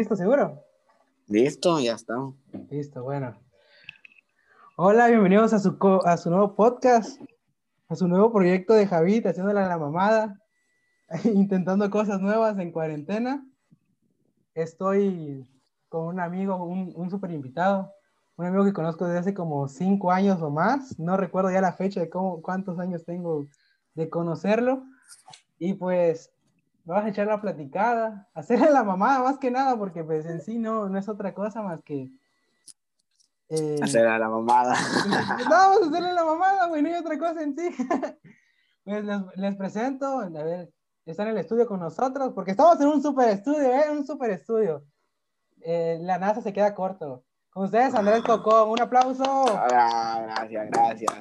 ¿Listo, seguro? Listo, ya estamos. Listo, bueno. Hola, bienvenidos a su, a su nuevo podcast, a su nuevo proyecto de Javid, haciéndole la mamada, intentando cosas nuevas en cuarentena. Estoy con un amigo, un, un super invitado, un amigo que conozco desde hace como cinco años o más. No recuerdo ya la fecha de cómo, cuántos años tengo de conocerlo. Y pues vamos a echar la platicada, hacerle la mamada más que nada, porque pues en sí no, no es otra cosa más que... eh, Hacer a la mamada. no, vamos a hacerle la mamada, güey, no hay otra cosa en sí. pues les, les presento, a ver, están en el estudio con nosotros, porque estamos en un super estudio, ¿eh? Un super estudio. Eh, la NASA se queda corto. Con ustedes, Andrés Cocón, un aplauso. Ah, gracias, gracias.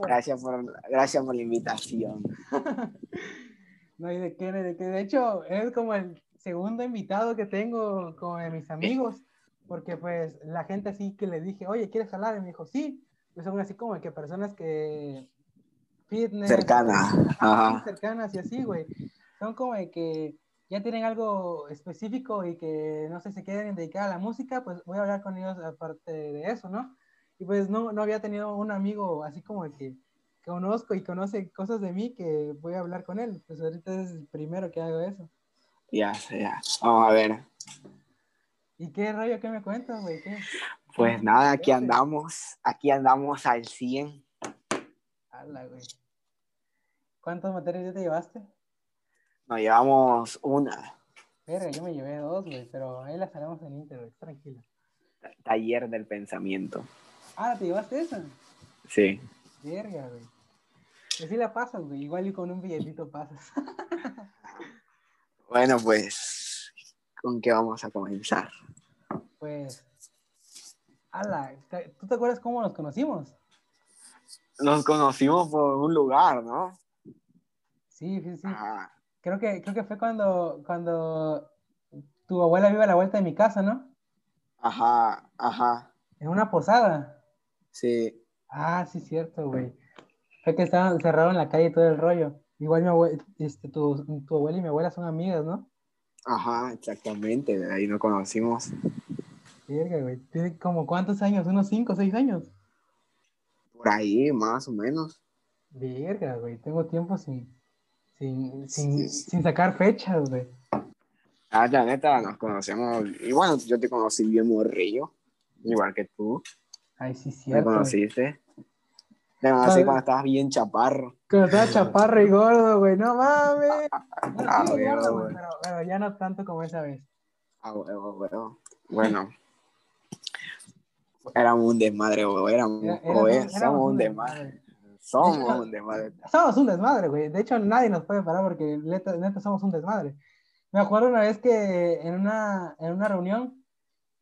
Gracias por, gracias por la invitación. No hay de qué, de qué. De hecho, es como el segundo invitado que tengo con mis amigos, porque pues la gente así que le dije, oye, ¿quieres hablar? Y me dijo, sí. Pues son así como que personas que fitness. Cercana. Ajá, Ajá. cercanas y así, güey. Son como de que ya tienen algo específico y que no sé, se quieren dedicar a la música, pues voy a hablar con ellos aparte de eso, ¿no? Y pues no, no había tenido un amigo así como el que conozco y conoce cosas de mí que voy a hablar con él. Pues ahorita es el primero que hago eso. Ya, ya. Vamos a ver. ¿Y qué rollo que me cuentas, güey? ¿Qué? Pues nada, aquí andamos. Aquí andamos al 100. Hala, güey. ¿Cuántas materias ya te llevaste? Nos llevamos una. Verga, yo me llevé dos, güey, pero ahí las haremos en Inter, güey. Tranquilo. Taller del pensamiento. Ah, ¿te llevaste esa? Sí. Verga, güey. Que sí la pasas, güey. Igual y con un billetito pasas. Bueno, pues, ¿con qué vamos a comenzar? pues. Ala, ¿te- ¿tú te acuerdas cómo nos conocimos? Nos conocimos por un lugar, ¿no? Sí, sí, sí. Ajá. Creo que, creo que fue cuando, cuando tu abuela vive a la vuelta de mi casa, ¿no? Ajá, ajá. En una posada. Sí. Ah, sí, cierto, güey. Fue que estaban cerrados en la calle todo el rollo. Igual mi abue- este, tu, tu abuela y mi abuela son amigas, ¿no? Ajá, exactamente. De ahí nos conocimos. Verga, güey. ¿Tiene como cuántos años? ¿Unos cinco o seis años? Por ahí, más o menos. Verga, güey. Tengo tiempo sin, sin, sin, Sí. sin sacar fechas, güey. Ah, la neta, nos conocemos. Y bueno, yo te conocí bien morrillo. Igual que tú. Ay, sí, Me cierto. güey. conociste. Ah, cuando estabas bien chaparro. Cuando estaba chaparro y gordo, güey. No mames. Bueno, Ah, sigo güey, gordo, güey. güey, pero, pero ya no tanto como esa vez. Ah, huevo, huevo. Bueno. Éramos un desmadre, o éramos, Era- éramos- éramos somos un desmadre. desmadre. Somos un desmadre. Somos un desmadre, güey. De hecho, nadie nos puede parar porque neta, neta somos un desmadre. Me acuerdo una vez que en una, en una reunión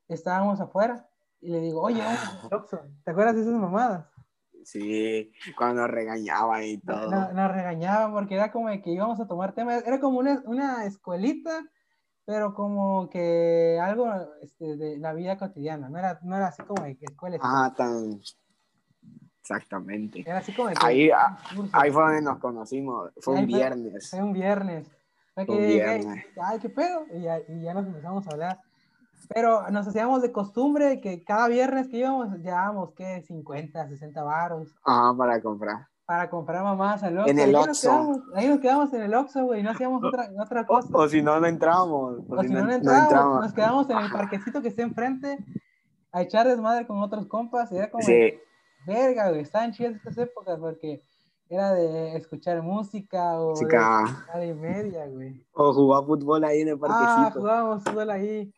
estábamos afuera y le digo, oye, Oxxo. ¿Te acuerdas de esas mamadas? Sí, cuando nos regañaban y todo. No- Nos regañaban porque era como de que íbamos a tomar temas. Era como una, una escuelita, pero como que algo este, de la vida cotidiana. No era, no era así como de que escuela. Ah, tan. Exactamente. Era así como de que. Ahí, ah. Ahí fue donde nos conocimos. Fue un viernes. Fue un viernes. Fue que Un llegué, viernes. ay, qué pedo. Y ya, y ya nos empezamos a hablar. Pero nos hacíamos de costumbre que cada viernes que íbamos, llevábamos, ¿qué? 50, 60 baros Ajá, para comprar. para comprar mamás al Oxxo. En el ahí Oxxo. quedamos- Ahí nos quedamos en el Oxxo, güey, no hacíamos otra, otra O, cosa. o si no, no entramos. O si no, no entrábamos, nos quedamos en el parquecito que está enfrente a echar desmadre con otros compas. Y era como, Sí, verga, güey, estaban chidas estas épocas porque era de escuchar música o chica. de y media, güey. O jugar fútbol ahí en el Ah, parquecito. jugábamos fútbol ahí.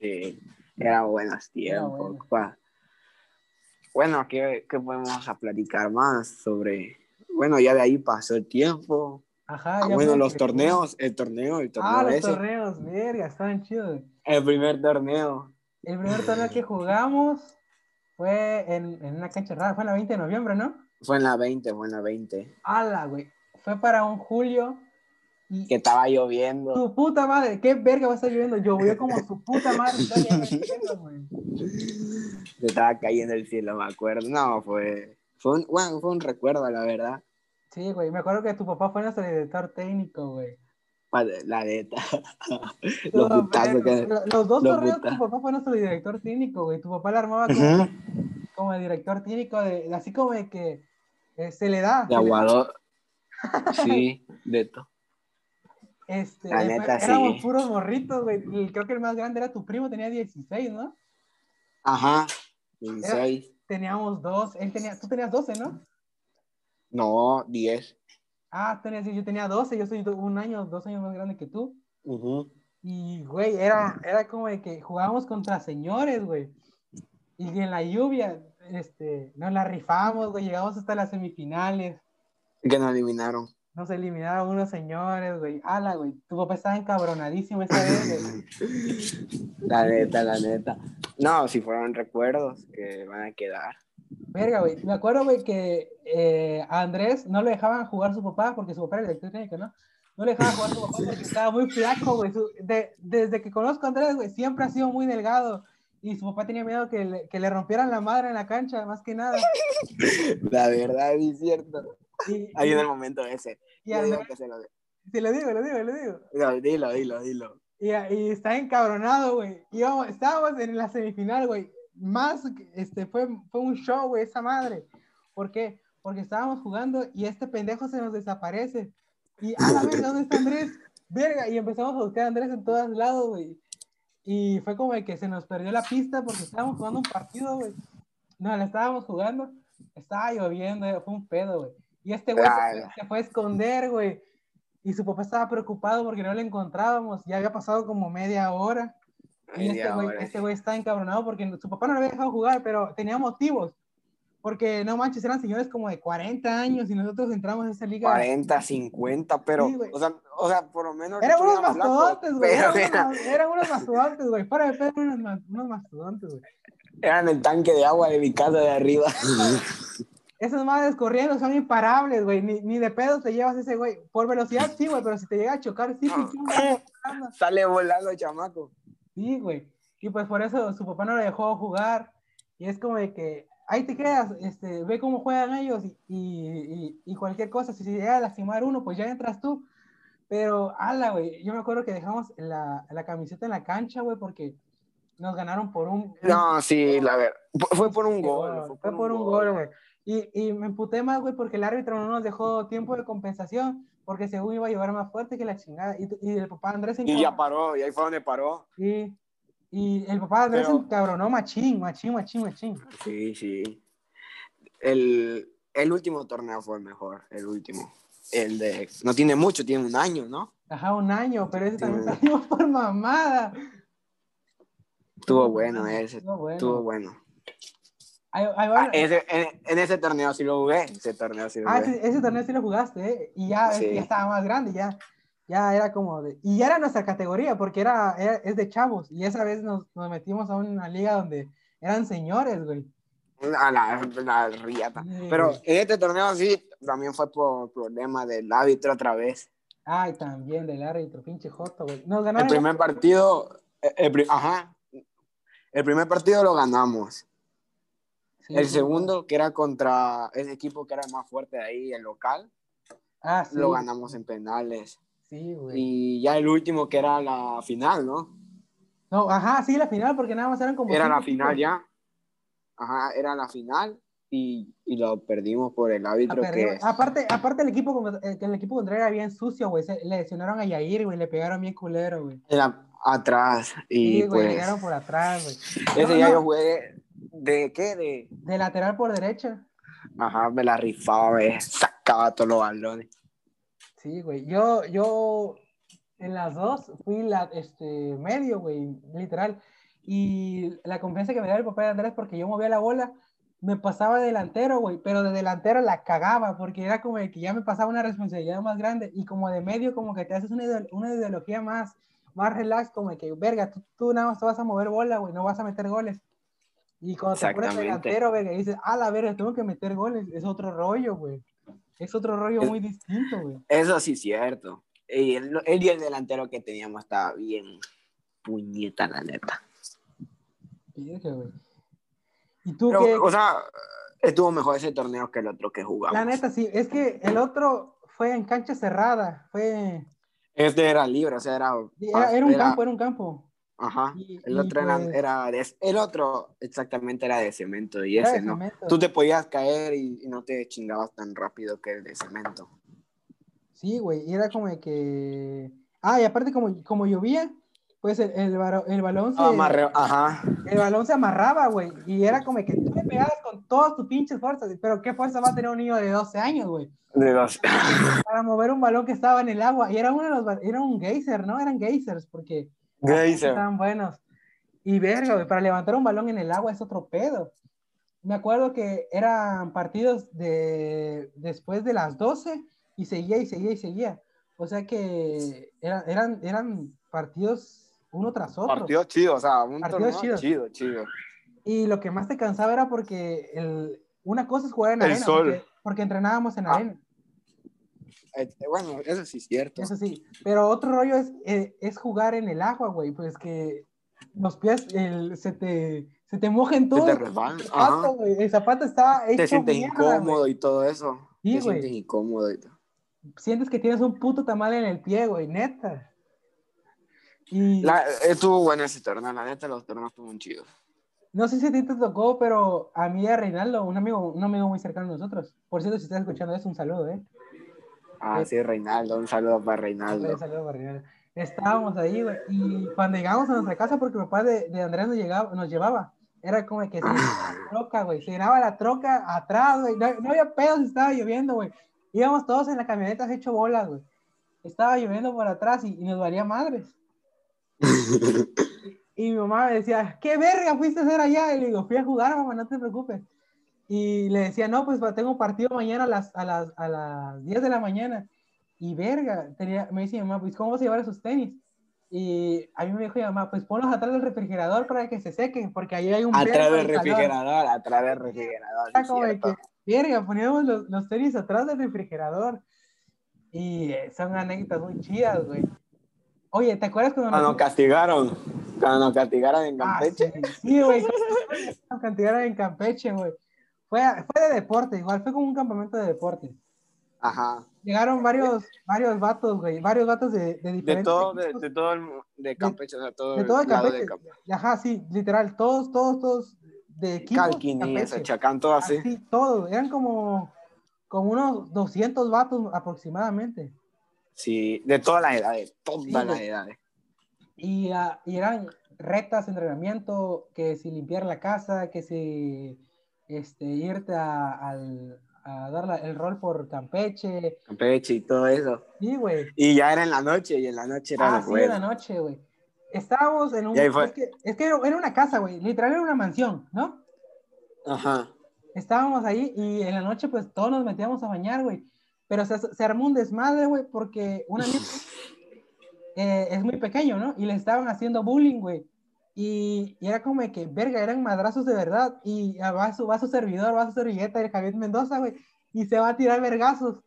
Sí, eran buenos tiempos. bueno. pa. Bueno, ¿qué, qué podemos platicar más sobre? Bueno, ya de ahí pasó el tiempo. Ajá, Ah, ya bueno, los torneos, el torneo, el torneo Ah, los ese. torneos, verga, estaban chidos. El primer torneo. El primer torneo que jugamos fue en, en una cancha rara, fue en la 20 de noviembre, ¿no? Fue en la 20, fue en la 20. Ala, güey. Fue para un julio Que estaba lloviendo. su puta madre, qué verga va a estar lloviendo. Llovió como su puta madre. Se estaba cayendo el cielo, me acuerdo. No, fue, fue, un, bueno, fue un recuerdo, la verdad. Sí, güey, me acuerdo que tu papá fue nuestro director técnico, güey. La neta. No, Los putazos que. Los dos los torneos tu papá fue nuestro director técnico, güey. Tu papá la armaba como, como el director técnico, de, así como de que eh, se le da. De aguador. Sí, de todo. Este, La neta, éramos sí. puros morritos, güey. Y Creo que el más grande era tu primo, tenía 16, ¿no? Ajá. 16. Teníamos dos, él tenía, tú tenías 12, ¿no? No, 10. Ah, tenías, yo tenía 12, yo soy un año, dos años más grande que tú. Ujú. Y, güey, era, era como de que jugábamos contra señores, güey. Y en la lluvia, este, nos la rifamos, güey, llegamos hasta las semifinales. Que nos eliminaron. Nos eliminaron unos señores, güey. Ala, güey. Tu papá estaba encabronadísimo esa vez, güey. La neta, la neta. No, si fueron recuerdos que van a quedar. Verga, güey. Me acuerdo, güey, que eh, a Andrés no le dejaban jugar su papá, porque su papá era director técnico, ¿no? No le dejaban jugar su papá porque estaba muy flaco, güey. De- desde que conozco a Andrés, güey, siempre ha sido muy delgado. Y su papá tenía miedo que le, que le rompieran la madre en la cancha, más que nada. La verdad, es cierto. Y, Ahí en el momento ese. y Yo digo Andrés, que se lo lo digo, lo digo, lo digo. No, dilo, dilo, dilo. Y, y está encabronado, güey. Íbamos- estábamos en la semifinal, güey. Más, este, fue, fue un show, güey, esa madre. ¿Por qué? Porque estábamos jugando y este pendejo se nos desaparece. Y a la verga, ¿dónde está Andrés? Verga, y empezamos a buscar a Andrés en todos lados, güey. Y fue como que se nos perdió la pista porque estábamos jugando un partido, güey. No, la estábamos jugando. Estaba lloviendo, fue un pedo, güey. Y este güey se, se fue a esconder, güey. Y su papá estaba preocupado porque no lo encontrábamos. Ya había pasado como media hora. Y este Media güey, hora. este güey está encabronado porque su papá no lo había dejado jugar, pero tenía motivos. Porque no manches, eran señores como de 40 años y nosotros entramos en esa liga. 40, 50, pero, Sí, o, sea, o sea, por lo menos. Eran unos mastodontes, güey. Eran, era- eran unos mastodontes, güey. Para de pedo, unos, unos mastodontes, güey. Eran el tanque de agua de mi casa de arriba. Esas madres corriendo son imparables, güey. Ni, ni de pedo te llevas ese güey. Por velocidad, sí, güey, pero si te llega a chocar, sí, güey. Sale volando, chamaco. Sí, güey. Y pues por eso su papá no lo dejó jugar. Y es como de que ahí te quedas, este, ve cómo juegan ellos y, y, y cualquier cosa. Si se llega a lastimar uno, pues ya entras tú. Pero, ala, güey, yo me acuerdo que dejamos la, la camiseta en la cancha, güey, porque nos ganaron por un... No, sí, la verdad. Fue por un gol. Fue por un gol, güey. Y, y me emputé más, güey, porque el árbitro no nos dejó tiempo de compensación, porque según iba a llevar más fuerte que la chingada. Y, y el papá Andrés Y ya paró, y ahí fue donde paró. Sí. Y el papá Andrés Pero- se encabronó machín, machín, machín, machín. Sí, sí. El, el último torneo fue el mejor, el último. El de. No tiene mucho, tiene un año, ¿no? Ajá, un año, pero ese también salimos por mamada. Estuvo bueno ese. Estuvo bueno. Estuvo bueno. Ah, ese- en, en ese torneo sí lo jugué. Ese torneo sí lo Ah, ese, ese torneo sí lo jugaste, ¿eh? Y ya, Sí. ya estaba más grande, ya. Ya era como de... Y ya era nuestra categoría, porque era, era- es de chavos. Y esa vez nos, nos metimos a una liga donde eran señores, güey. A la, la riata. Sí, Pero en este torneo sí, también fue por problema del árbitro otra vez. Ay, también del árbitro, pinche joto, güey. Nos El primer partido, el, el pri- ajá. El primer partido lo ganamos. El segundo, que era contra ese equipo que era el más fuerte de ahí, el local, Ah, sí. lo ganamos en penales. Sí, güey. Y ya el último, que era la final, ¿no? No, ajá, sí, la final, porque nada más eran como... Era la final ya. Ajá, era la final y, y lo perdimos por el La árbitro que... Aparte, aparte el equipo, eh, el equipo contrario era bien sucio, güey. Se- Le lesionaron a Yair, güey. Le pegaron bien culero, güey. Era atrás y Sí, güey, le pues llegaron por atrás, güey. ese No, ya no. yo jugué de qué de De lateral por derecha. ajá me la rifaba me sacaba todos los balones Sí, güey. Yo, yo en las dos fui la, este, medio, güey, literal. Y la confianza que me daba el papá de Andrés porque yo movía la bola, me pasaba de delantero, güey, pero de delantero la cagaba porque era como que ya me pasaba una responsabilidad más grande y como de medio como que te haces una, ideo- una ideología más, más relax, como que, verga, tú, tú nada más te vas a mover bola, güey, no vas a meter goles. Y cuando te pones delantero, verga, y dices, a la verga, tengo que meter goles, es otro rollo, güey. Es otro rollo Es- muy distinto, güey. eso sí es cierto y el, el el delantero que teníamos estaba bien puñeta la neta Virgen, güey. ¿Y tú Pero, qué? o sea estuvo mejor ese torneo que el otro que jugamos La neta, sí, es que el otro fue en cancha cerrada, fue... Este era libre, o sea, era. Era, era un campo, era un campo. Ajá. Y- el y otro era, pues- era de- el otro exactamente era de cemento y Era ese no. cemento. Tú te podías caer y, y no te chingabas tan rápido que el de cemento. Sí, güey, y era como que... Ah, y aparte como, como llovía, pues el, el, el balón se... Amarre- ajá. El balón se amarraba, güey, y era como que tú le pegabas con todas tus pinches fuerzas, pero ¿qué fuerza va a tener un niño de 12 años, güey? De los... Para mover un balón que estaba en el agua, y era uno de los, era un geyser, ¿no? Eran geysers, porque Geyser. estaban buenos. Y verga, güey, para levantar un balón en el agua es otro pedo. Me acuerdo que eran partidos de después de las 12 y seguía y seguía y seguía. O sea que eran, eran, eran partidos uno tras otro. Partido chido, o sea, un Partidos chidos. chido, chido. Y lo que más te cansaba era porque el, una cosa es jugar en El arena, sol. Porque, porque entrenábamos en Ah. arena, bueno, eso sí es cierto. eso sí. Pero otro rollo es, eh, es jugar en el agua, güey, pues que los pies el- se te se te mojen Se todo. te el resbalan, El zapato está hecho Te sientes mierda, incómodo y todo eso. Sí, te sientes incómodo y todo. Sientes que tienes un puto tamal en el pie, güey, neta. Y La, estuvo bueno ese torneo, la neta, los torneos estuvieron chidos. no sé si a ti te tocó, pero a mí y a Reinaldo, un amigo, un amigo muy cercano a nosotros. Por cierto, si estás escuchando eso, un saludo, ¿eh? Ah, sí, Reinaldo, un saludo para Reinaldo. Un saludo para Reinaldo. Estábamos ahí, güey, y cuando llegamos a nuestra casa, porque el papá de, de Andrés nos, llegaba, nos llevaba, era como que se la troca, güey, se llenaba la troca atrás, güey, no, no había pedos, estaba lloviendo, güey. Íbamos todos en la camioneta hecho bolas, güey. Estaba lloviendo por atrás y, y nos valía madres. Y mi mamá me decía, ¿qué verga fuiste a hacer allá? Y le digo, fui a jugar, mamá, no te preocupes. Y le decía, no, pues tengo partido mañana a las, a las, a las 10 de la mañana. Y verga, tenía, me dice mi mamá, pues ¿cómo vas a llevar esos tenis? Y a mí me dijo mi mamá, pues ponlos atrás del refrigerador para que se sequen, porque ahí hay un Atrás del de calor". refrigerador, atrás del refrigerador. Era sí, como de que, verga, poníamos los, los tenis atrás del refrigerador. Y eh, son anécdotas muy chidas, güey. Oye, ¿te acuerdas cuando Cuando nos castigaron, cuando nos castigaron en Ah, Campeche. sí, sí, güey. Nos castigaron en Campeche, güey. Fue, fue de deporte, igual, fue como un campamento de deporte. Ajá. Llegaron varios, varios vatos, güey, varios vatos de, de De diferentes todo, de, de todo el de Campeche, o sea, todo de todo el lado Campeche. de Campeche. Ajá, sí, literal, todos, todos, todos de equipos. Calquini, Chacán, todo así. Así, todos, eran como, como unos 200 vatos aproximadamente. Sí, de todas las edades, todas Sí, las edades. Y, ah, y eran retas, entrenamiento, que si limpiar la casa, que si este, irte a, al- a dar la- el rol por Campeche. Campeche y todo eso. Sí, güey. Y ya era en la noche, y en la noche era Ah, sí, en la noche, güey. Estábamos en un... Es que, es que era una casa, güey. Literal era una mansión, ¿no? Ajá. Estábamos ahí y en la noche pues todos nos metíamos a bañar, güey. Pero se, se armó un desmadre, güey, porque un amigo eh, es muy pequeño, ¿no? Y le estaban haciendo bullying, güey. Y, y era como de que, verga, eran madrazos de verdad. Y va su, va su servidor, va su servilleta, el Javier Mendoza, güey. Y se va a tirar vergazos.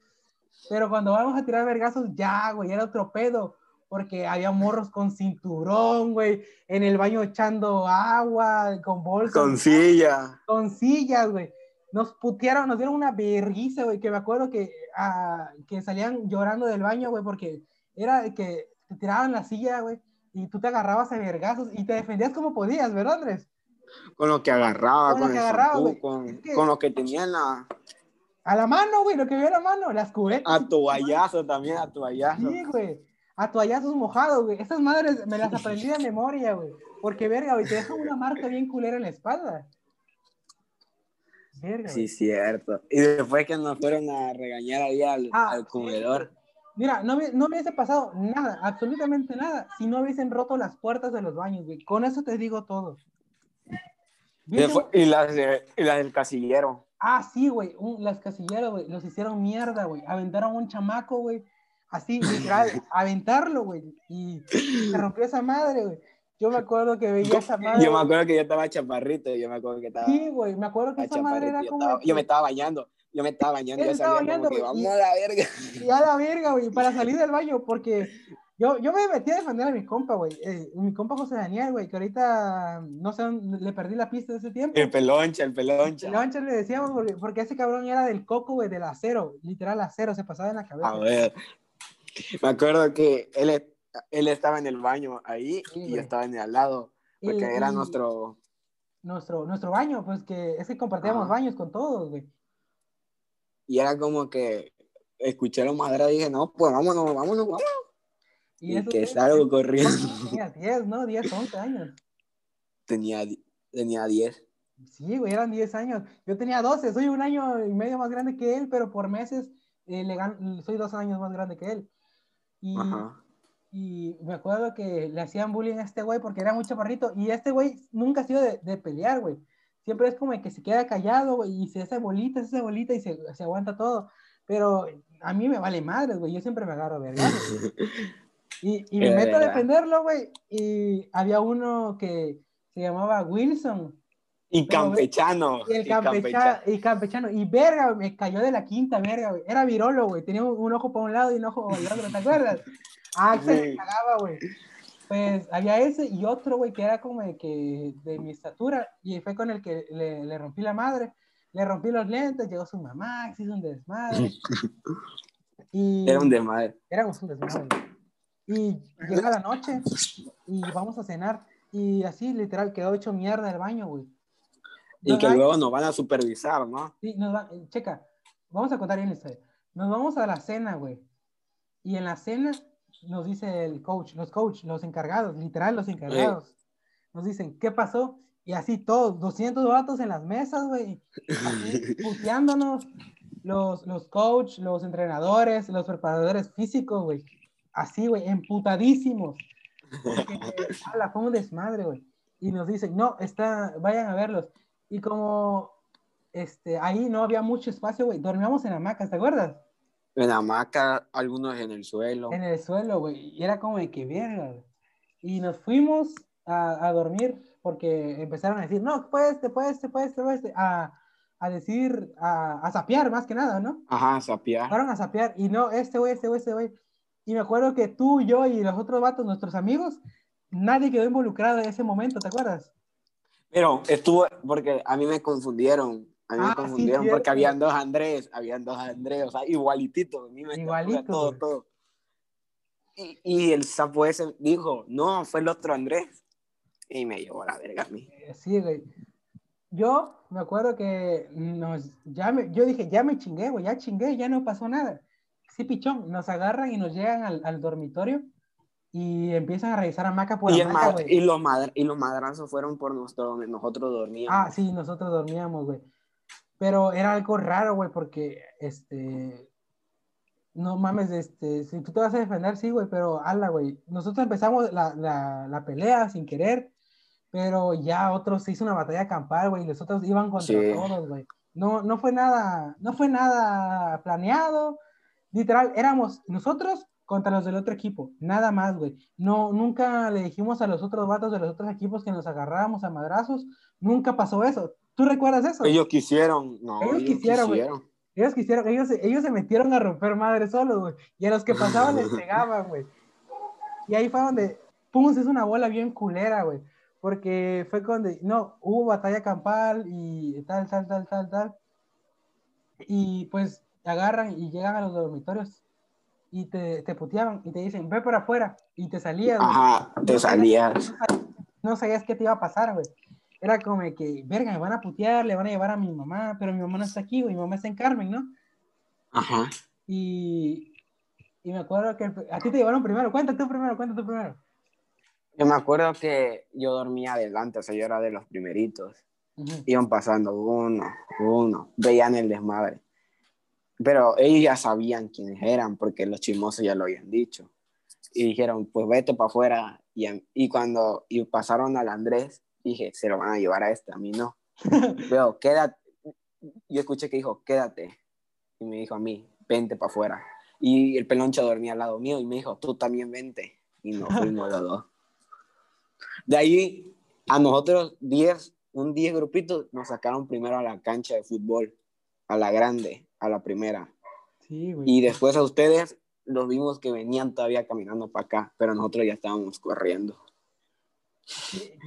Pero cuando vamos a tirar vergazos, ya, güey, era otro pedo. Porque había morros con cinturón, güey. En el baño echando agua, con bolsas Con silla. con sillas, güey. Nos putearon, nos dieron una vergüenza, güey, que me acuerdo que, ah, que salían llorando del baño, güey, porque era que te tiraban la silla, güey, y tú te agarrabas a vergazos y te defendías como podías, ¿verdad, Andrés? Con lo que agarraba, Con con, lo que el agarraba, shampoo, con, Es que- con lo que tenía en la. A la mano, güey, lo que veo a la mano, las cubetas. A toallazo también, a toallazo. Sí, güey. A toallazos mojados, güey. Esas madres me las aprendí de memoria, güey. Porque, verga, güey, te dejan una marca bien culera en la espalda. Verga, Sí, güey. cierto. Y después que nos fueron a regañar ahí al, Ah, al sí. Mira, no, me- no me hubiese pasado nada, absolutamente nada, si no hubiesen roto las puertas de los baños, güey. Con eso te digo todo. Y, las, de- y las del casillero. Ah, sí, güey, un- las casilleras, güey, los hicieron mierda, güey. Aventaron un chamaco, güey, así, literal, aventarlo, güey. Y se rompió esa madre, güey. Yo me acuerdo que veía esa madre. Yo me acuerdo que yo estaba chaparrito. Yo me acuerdo que estaba. Sí, güey, me acuerdo que esa madre era yo, como. estaba- que- yo me estaba bañando. Yo me estaba bañando. Yo estaba como bañando, que güey, y- vamos a la verga. Y a la verga, güey, para salir del baño, porque yo, yo me metí a defender a mi compa, güey. Eh, mi compa José Daniel, güey, que ahorita no sé, le perdí la pista de ese tiempo. El peloncha, el peloncha. Loncha le decíamos, porque, porque ese cabrón era del coco, güey, del acero, literal acero, se pasaba en la cabeza. A ver. Me acuerdo que él, él estaba en el baño ahí Sí, y yo estaba en el al lado, porque era nuestro... Nuestro, nuestro baño, pues que es que compartíamos Ajá. baños con todos, güey. Y era como que escuché la madera y dije, no, pues vámonos, vámonos, vámonos. Y, eso que salgo corriendo. Tenías 10, ¿no? 10, 11 años. tenía, tenía 10. Sí, güey, eran 10 años. Yo tenía 12, soy un año y medio más grande que él, pero por meses eh, le gan- soy dos años más grande que él. Y, Ajá. y me acuerdo que le hacían bullying a este güey porque era muy chaparrito. Y este güey nunca ha sido de, de pelear, güey. Siempre es como que se queda callado, güey, y se hace bolita, se hace bolita y se, se aguanta todo. Pero a mí me vale madres, güey. Yo siempre me agarro de verdad. Y, y me meto a defenderlo, güey. Y había uno que se llamaba Wilson. Y Pero, campechano. Y el y campecha- y campechano. Y verga, me cayó de la quinta, verga, güey. Era virolo, güey. Tenía un, un ojo para un lado y un ojo para el otro, ¿te acuerdas? Ah, se cagaba, güey. Pues había ese y otro, güey, que era como de, que, de mi estatura. Y fue con el que le, le rompí la madre. Le rompí los lentes, llegó su mamá, se hizo un desmadre. Y Era un desmadre. éramos un desmadre. Y llega la noche y vamos a cenar. Y así, literal, quedó hecho mierda el baño, güey. Y que Ay, luego nos van a supervisar, ¿no? Sí, nos va, checa, vamos a contar bien la historia. Nos vamos a la cena, güey. Y en la cena nos dice el coach, los coach, los encargados, literal los encargados. Nos dicen, ¿qué pasó? Y así todos, 200 vatos en las mesas, güey. Puteándonos. Los, los coach, los entrenadores, los preparadores físicos, güey. Así, güey, emputadísimos. Porque, ala, fue un desmadre, güey. Y nos dicen, no, está, vayan a verlos. Y como este, ahí no había mucho espacio, güey, dormíamos en hamacas, ¿te acuerdas? En hamaca, algunos en el suelo. En el suelo, güey. Y era como de que verga. Y nos fuimos a, a dormir porque empezaron a decir, no, puedes, te puedes, te puedes, te puedes, a, a decir, a, a sapear más que nada, ¿no? Ajá, sapear. Fueron a sapear y no, este güey, este güey, este güey. Y me acuerdo que tú, yo y los otros vatos, nuestros amigos, nadie quedó involucrado en ese momento, ¿te acuerdas? Pero estuvo, porque a mí me confundieron. A mí Ah, me sí, confundieron cierto. porque habían dos Andrés, habían dos Andrés, o sea, igualititos. A Igualito, todo, todo. Y, y el sapo ese dijo, no, fue el otro Andrés. Y me llevó a la verga a mí. Eh, Sí, güey. Yo me acuerdo que nos, ya me, yo dije, ya me chingué, güey, ya chingué, ya no pasó nada. Sí, pichón, nos agarran y nos llegan al, al dormitorio y empiezan a revisar hamaca por Y, hamaca, y, los y los madrazos fueron por nuestro, nosotros dormíamos. Ah, sí, nosotros dormíamos, güey. Pero era algo raro, güey, porque, este, no mames, este, si tú te vas a defender, sí, güey, pero ala, güey. Nosotros empezamos la, la, la pelea sin querer, pero ya otros se hizo una batalla campal, güey, y los otros iban contra Sí. todos, güey. No, no fue nada, no fue nada planeado. Literal, éramos nosotros contra los del otro equipo, nada más, güey. No, nunca le dijimos a los otros vatos de los otros equipos que nos agarrábamos a madrazos, nunca pasó eso. ¿Tú recuerdas eso? Ellos quisieron, no, Ellos ellos, quisieron, güey. Ellos quisieron, ellos, se- ellos se metieron a romper madres solos, güey. Y a los que pasaban les pegaban, güey. Y ahí fue donde, pum, hizo una bola bien culera, güey. Porque fue cuando, no, hubo batalla campal y tal, tal, tal, tal, tal. Y pues agarran y llegan a los dormitorios y te, te puteaban y te dicen, ve por afuera. Y te salías. Ajá, te salías. no sabías qué te iba a pasar, güey. Era como de que, verga, me van a putear, le van a llevar a mi mamá, pero mi mamá no está aquí, güey, mi mamá está en Carmen, ¿no? Ajá. Y, y me acuerdo que a ti te llevaron primero, cuenta tú primero, cuenta tú primero. Yo me acuerdo que yo dormía adelante, o sea, yo era de los primeritos. Ujú. Iban pasando uno, uno, veían el desmadre. Pero ellos ya sabían quiénes eran, porque los chismosos ya lo habían dicho. Y dijeron, pues vete para afuera. Y, y cuando y pasaron al Andrés, dije, se lo van a llevar a este, a mí no. Pero quédate. Yo escuché que dijo, quédate. Y me dijo a mí, vente para afuera. Y el peloncho dormía al lado mío y me dijo, tú también vente. Y nos fuimos los dos. De ahí, a nosotros 10, un 10 grupitos, nos sacaron primero a la cancha de fútbol, a la grande, a la primera. Sí. Y después a ustedes los vimos que venían todavía caminando para acá, pero nosotros ya estábamos corriendo.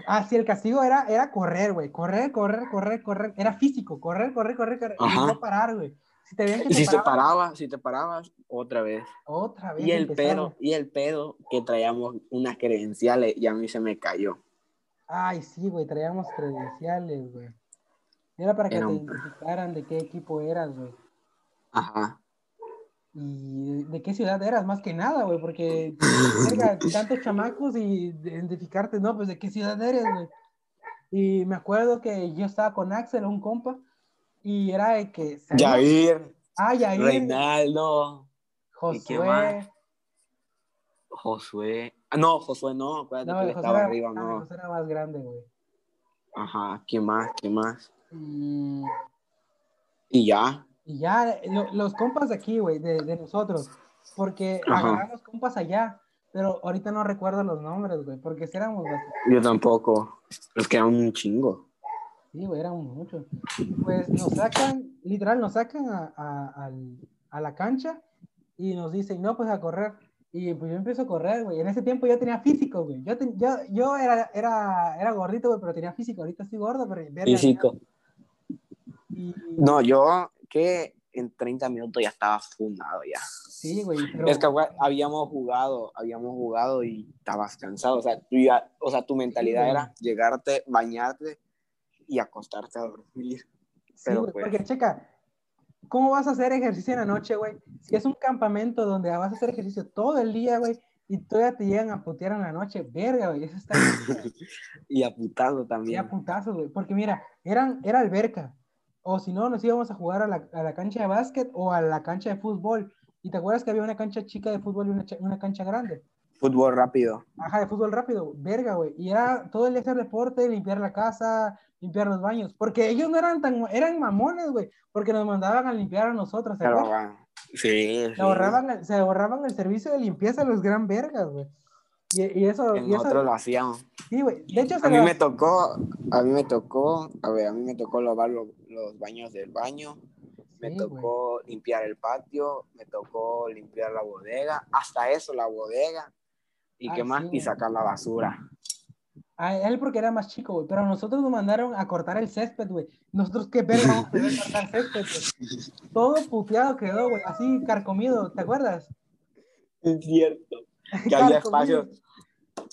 Ah, sí, el castigo era, era correr, güey. Correr, correr, correr, correr. Era físico, correr, correr, correr, correr. Y no parar, güey. Si te que Y te si te parabas, parabas, si te parabas, otra vez. otra vez Y el pedo, y el pedo que traíamos unas credenciales y a mí se me cayó. Ay, sí, güey, traíamos credenciales, güey. Era para que Era te un- identificaran de qué equipo eras, güey. Ajá. Y de, qué ciudad eras, más que nada, güey, porque verga, tantos chamacos y de- identificarte, no, pues de qué ciudad eres, güey. Y me acuerdo que yo estaba con Axel, un compa, y era de que Jair, ah, Yair, Reinaldo, ¿y qué Josué? Josué. Ah, no, Josué no, acuérdate no, que él estaba era, arriba, ah, no. José era más grande, güey. Ajá, ¿qué más? ¿Qué más? Y, Y ya. Y ya, lo- los compas de aquí, güey, de, de nosotros, porque Ajá. agarramos compas allá, pero ahorita no recuerdo los nombres, güey, porque éramos bastante Yo tampoco. Es que era un chingo. Sí, güey, éramos muchos. Pues nos sacan, literal, nos sacan a, a- a la cancha y nos dicen, no, pues a correr. Y pues yo empiezo a correr, güey. En ese tiempo yo tenía físico, güey. Yo, ten- yo, yo era, era, era gordito, güey, pero tenía físico. Ahorita estoy gordo, pero... Físico. Y, No, yo que en 30 minutos ya estaba fundado ya. sí, güey, pero... Es que güey, habíamos jugado, habíamos jugado y estabas cansado. O sea, tú ya, o sea, tu mentalidad güey. era llegarte, bañarte y acostarte a dormir. Sí, Pero güey, pues- porque checa, ¿cómo vas a hacer ejercicio en la noche, güey? Si es un campamento donde vas a hacer ejercicio todo el día, güey, y todavía te llegan a putear en la noche, verga, güey, eso está... Y aputado Sí, también. a putazos, güey. Porque mira, eran, era alberca. O si no, nos íbamos a jugar a la, a la cancha de básquet o a la cancha de fútbol. Y te acuerdas que había una cancha chica de fútbol y una, una cancha grande. Fútbol rápido. Ajá, de fútbol rápido, verga, güey. Y era todo el día hacer deporte, limpiar la casa, limpiar los baños. Porque ellos no eran tan, eran mamones, güey. Porque nos mandaban a limpiar a nosotros. ¿te Pero, ah, sí, Se sí. ahorraban, el- se ahorraban el servicio de limpieza de los gran vergas, güey. Y, y eso, y eso- nosotros lo hacíamos. sí, güey. De hecho, A mí lo- me tocó, a mí me tocó, a ver, a mí me tocó lavar lo- los baños del baño, me Sí, güey. tocó limpiar el patio, me tocó limpiar la bodega, hasta eso, la bodega, y Ah, qué más, sí, y sacar la basura. A él porque era más chico, güey. Pero a nosotros nos mandaron a cortar el césped, güey. Nosotros qué verga vamos a cortar césped, güey. Todo puteado quedó, güey. Así carcomido, ¿te acuerdas? Es cierto. Que había espacios,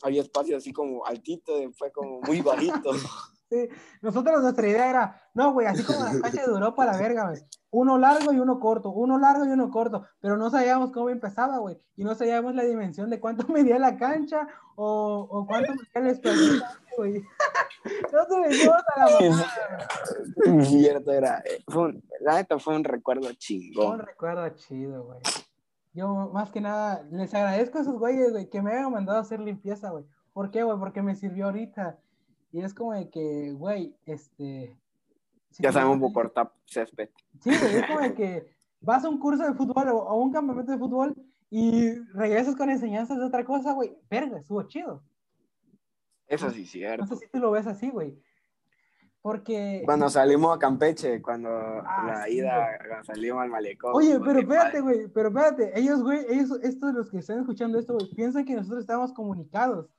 había espacios así como altito, después como muy bajito. Sí. Nosotros nuestra idea era, no, güey, así como las canchas de Europa, la verga, güey. Uno largo y uno corto, uno largo y uno corto, pero no sabíamos cómo empezaba, güey. Y no sabíamos la dimensión de cuánto medía la cancha o, o cuánto medía el espacio, güey. Hicimos a la mamá. Cierto, era, eh, fue un- la neta fue un recuerdo Un chingón. recuerdo chido, güey. Yo, más que nada, les agradezco a esos güeyes, güey, que me hayan mandado a hacer limpieza, güey. ¿Por qué, güey? Porque me sirvió ahorita. Y es como de que, güey, este... si Ya sabemos por cortar césped. Sí, güey, es como de que vas a un curso de fútbol o a un campamento de fútbol y regresas con enseñanzas de otra cosa, güey. Verga, estuvo chido. Eso sí, No cierto. sé si tú lo ves así, güey. Porque... Cuando salimos a Campeche, cuando Ah, la sí, ida, cuando salimos al malecón. Oye, pero espérate, güey, pero espérate, ellos, güey, ellos, estos los que están escuchando esto, güey, piensan que nosotros estábamos comunicados.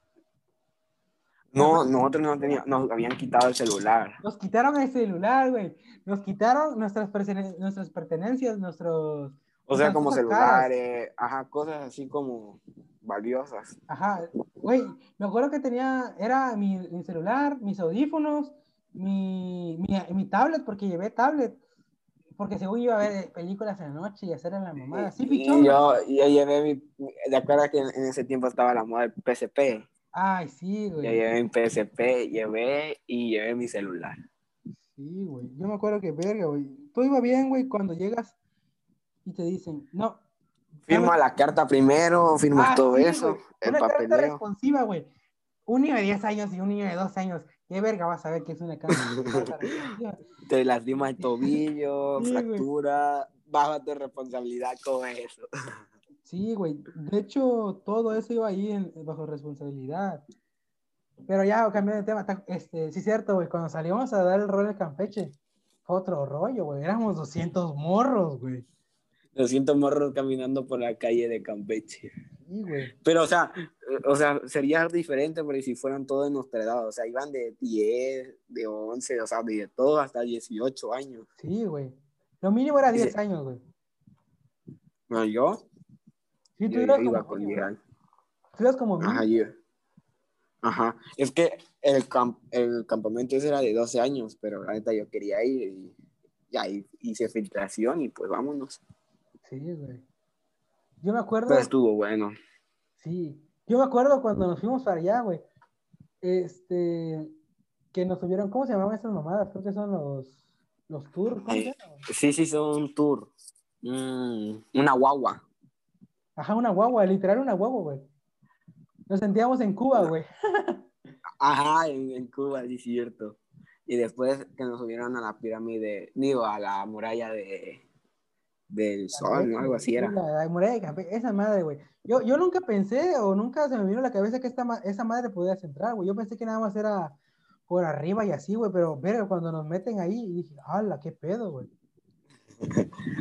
No, nosotros no teníamos, nos habían quitado el celular. Nos quitaron el celular, güey. Nos quitaron nuestras, pertene- nuestras pertenencias, nuestros... O sea, como caras. celulares, ajá, cosas así como valiosas. Ajá, güey, me acuerdo que tenía, era mi, mi celular, mis audífonos, mi, mi, mi tablet, porque llevé tablet, porque según iba a ver películas en la noche y hacer en la mamada. Sí, y pichón. yo, yo llevé mi, ¿te acuerdas que en, en ese tiempo estaba la moda del PSP? Ay, sí, Yo güey. llevé mi PSP, llevé y llevé mi celular. Sí, güey. Yo me acuerdo que, verga, güey. Todo iba bien, güey, cuando llegas y te dicen, no. Firma la carta primero, firmas Ah, todo sí, eso, güey. el Una carta papeleo. responsiva, güey. Un niño de 10 años y un niño de 2 años. ¿Qué verga vas a ver que es una carta carta responsiva? Te lastimas el tobillo, Sí, güey. fractura, baja tu responsabilidad con eso. Sí, güey. De hecho, todo eso iba ahí en- bajo responsabilidad. Pero ya, cambiando de tema, este, sí es cierto, güey, cuando salimos a dar el rol de Campeche, fue otro rollo, güey. Éramos 200 morros, güey. Lo siento morros caminando por la calle de Campeche. Sí, güey. Pero, o sea, o sea, sería diferente porque si fueran todos de nuestra edad, o sea, iban de 10, de 11, o sea, de todo hasta 18 años. Sí, güey. Lo mínimo era 10 años, güey. No, yo, Sí, tú eras iba como con mínimo, 10 años. Tú eras como. Ajá, yo. Ajá. Es que el, camp- el campamento ese era de 12 años, pero la neta yo quería ir y ya hi- hice filtración y pues vámonos. Sí, güey. Yo me acuerdo. Pero estuvo bueno. Sí, yo me acuerdo cuando nos fuimos para allá, güey. Este, que nos subieron, ¿cómo se llamaban esas mamadas? Creo que son los, los tours, ¿cómo se Eh, llama? Sí, sí, son un tour. Mm, una guagua. Ajá, una guagua, literal una guagua, güey. Nos sentíamos en Cuba, güey. Ajá, en, en Cuba, sí, cierto. Y después que nos subieron a la pirámide, digo, a la muralla de del sol, ¿no? Algo así Sí, era. La, la muralla de Campeche, esa madre, güey. Yo, yo nunca pensé o nunca se me vino a la cabeza que esta, esa madre podía entrar, güey. Yo pensé que nada más era por arriba y así, güey, pero ver cuando nos meten ahí, dije, ¡hala, qué pedo, güey!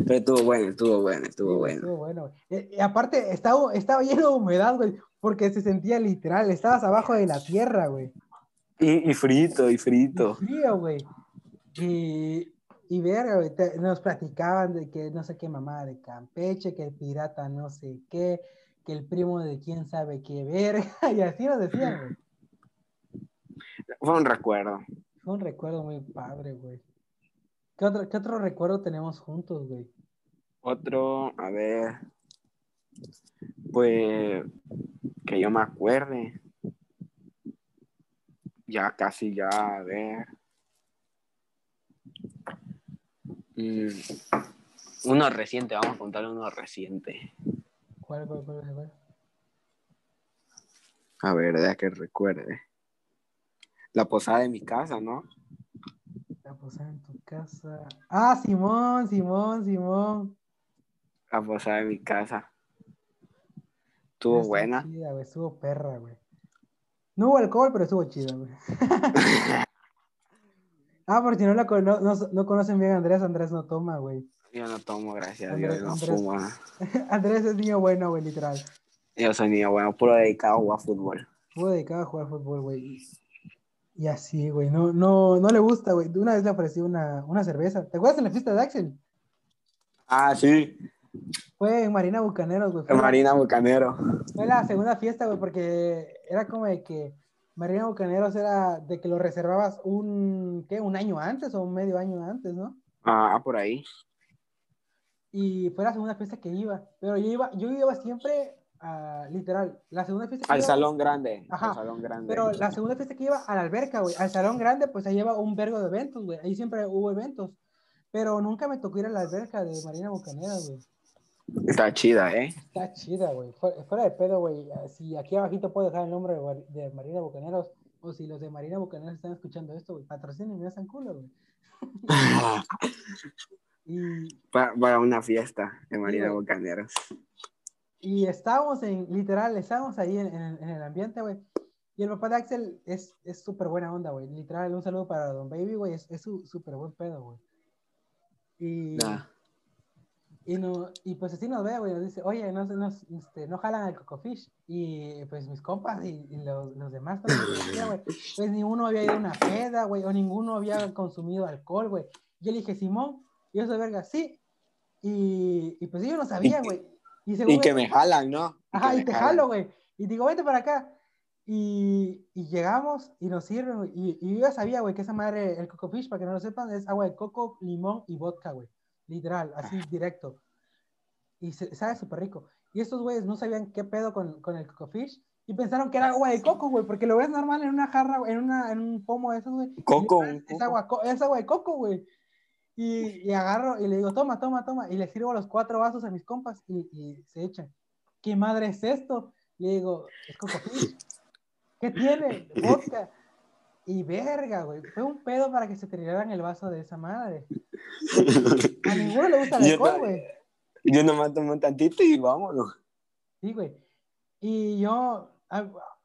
Pero estuvo bueno, estuvo bueno, estuvo bueno. Estuvo bueno. Eh, Y, aparte, estaba, estaba lleno de humedad, güey, porque se sentía literal, estabas abajo de la tierra, güey. Y, y frito, y frito. Frío, güey. Y, y verga, güey, te- nos platicaban de que no sé qué mamá de Campeche, que el pirata no sé qué, que el primo de quién sabe qué verga, y así nos decían, güey. Fue un recuerdo. Fue un recuerdo muy padre, güey. ¿Qué otro, qué otro recuerdo tenemos juntos, güey? Otro, a ver, pues que yo me acuerde. Ya casi ya, a ver. Mm, uno reciente, vamos a contar uno reciente. ¿Cuál, cuál, cuál, cuál? A ver, deja que recuerde. La posada de mi casa, ¿no? La posada en tu casa. Ah, Simón, Simón, Simón. La posada de mi casa. Estuvo Estuvo buena. chida, güey, estuvo perra, güey. No hubo alcohol, pero estuvo chida, güey. Ah, por si no, la cono- no, no conocen bien a Andrés, Andrés no toma, güey. Yo no tomo, gracias a Dios, no Andrés. fumo. Andrés es niño bueno, güey, literal. Yo soy niño bueno, puro dedicado a jugar fútbol. Estuvo dedicado a jugar fútbol, güey. Y así, güey, no, no, no le gusta, güey. Una vez le ofrecí una, una cerveza. ¿Te acuerdas en la fiesta de Axel? Ah, sí, Fue en Marina Bucaneros, güey. La- Marina Bucanero. fue la segunda fiesta, güey, porque era como de que Marina Bucaneros era de que lo reservabas un, ¿qué? Un año antes o un medio año antes, ¿no? Ah, por ahí. Y fue la segunda fiesta que iba. Pero yo iba, yo iba siempre, a, literal, la segunda fiesta que Al iba- salón grande. Ajá, Al salón grande. Pero la segunda fiesta que iba a la alberca, güey, al salón grande, pues ahí lleva un vergo de eventos, güey. Ahí siempre hubo eventos. Pero nunca me tocó ir a la alberca de Marina Bucanera, güey. Está chida, ¿eh? Está chida, güey. Fuera, de pedo, güey. Si aquí abajito puedo dejar el nombre de, Mar- de Marina Bucaneros, o si los de Marina Bucaneros están escuchando esto, güey, patrocinen me hacen culo, güey. Y, para, para una fiesta de Marina güey. Bucaneros. Y estábamos en, literal, estábamos ahí en, en- en el ambiente, güey. Y el papá de Axel es es súper buena onda, güey. Literal, un saludo para Don Baby, güey. Es es súper buen pedo, güey. Y, Nah. y, no, y pues así nos ve, güey. Nos dice, oye, no, se- nos, este, no jalan al Cocofish. Y pues mis compas y, y los, los demás, pues, güey, pues ninguno había ido a una peda, güey. O ninguno había consumido alcohol, güey. Yo le dije, Simón, y yo soy verga, sí. Y, y pues yo no sabía, güey. Y, según Y que me jalan, ¿no? Ajá, y me te jalan. jalo, güey. Y digo, vete para acá. Y, y llegamos y nos sirven, güey. Y, y yo ya sabía, güey, que esa madre, el Coco Fish, para que no lo sepan, es agua de coco, limón y vodka, güey. Literal, así directo. Y se, sabe súper rico. Y estos güeyes no sabían qué pedo con, con el Coco Fish. Y pensaron que era agua de coco, güey, porque lo ves normal en una jarra, en, una, en un pomo de esos, güey. y Coco, Es agua, es agua de coco, güey. Y, y agarro y le digo, toma, toma, toma. Y le sirvo los cuatro vasos a mis compas y, y se echan. ¿Qué madre es esto? Le digo, es Coco. ¿Qué tiene? Vodka. Y verga, güey. Fue un pedo para que se tiraran el vaso de esa madre. A ninguno le gusta el alcohol, güey. Yo nomás tomo un tantito y vámonos. Sí, güey. Y yo,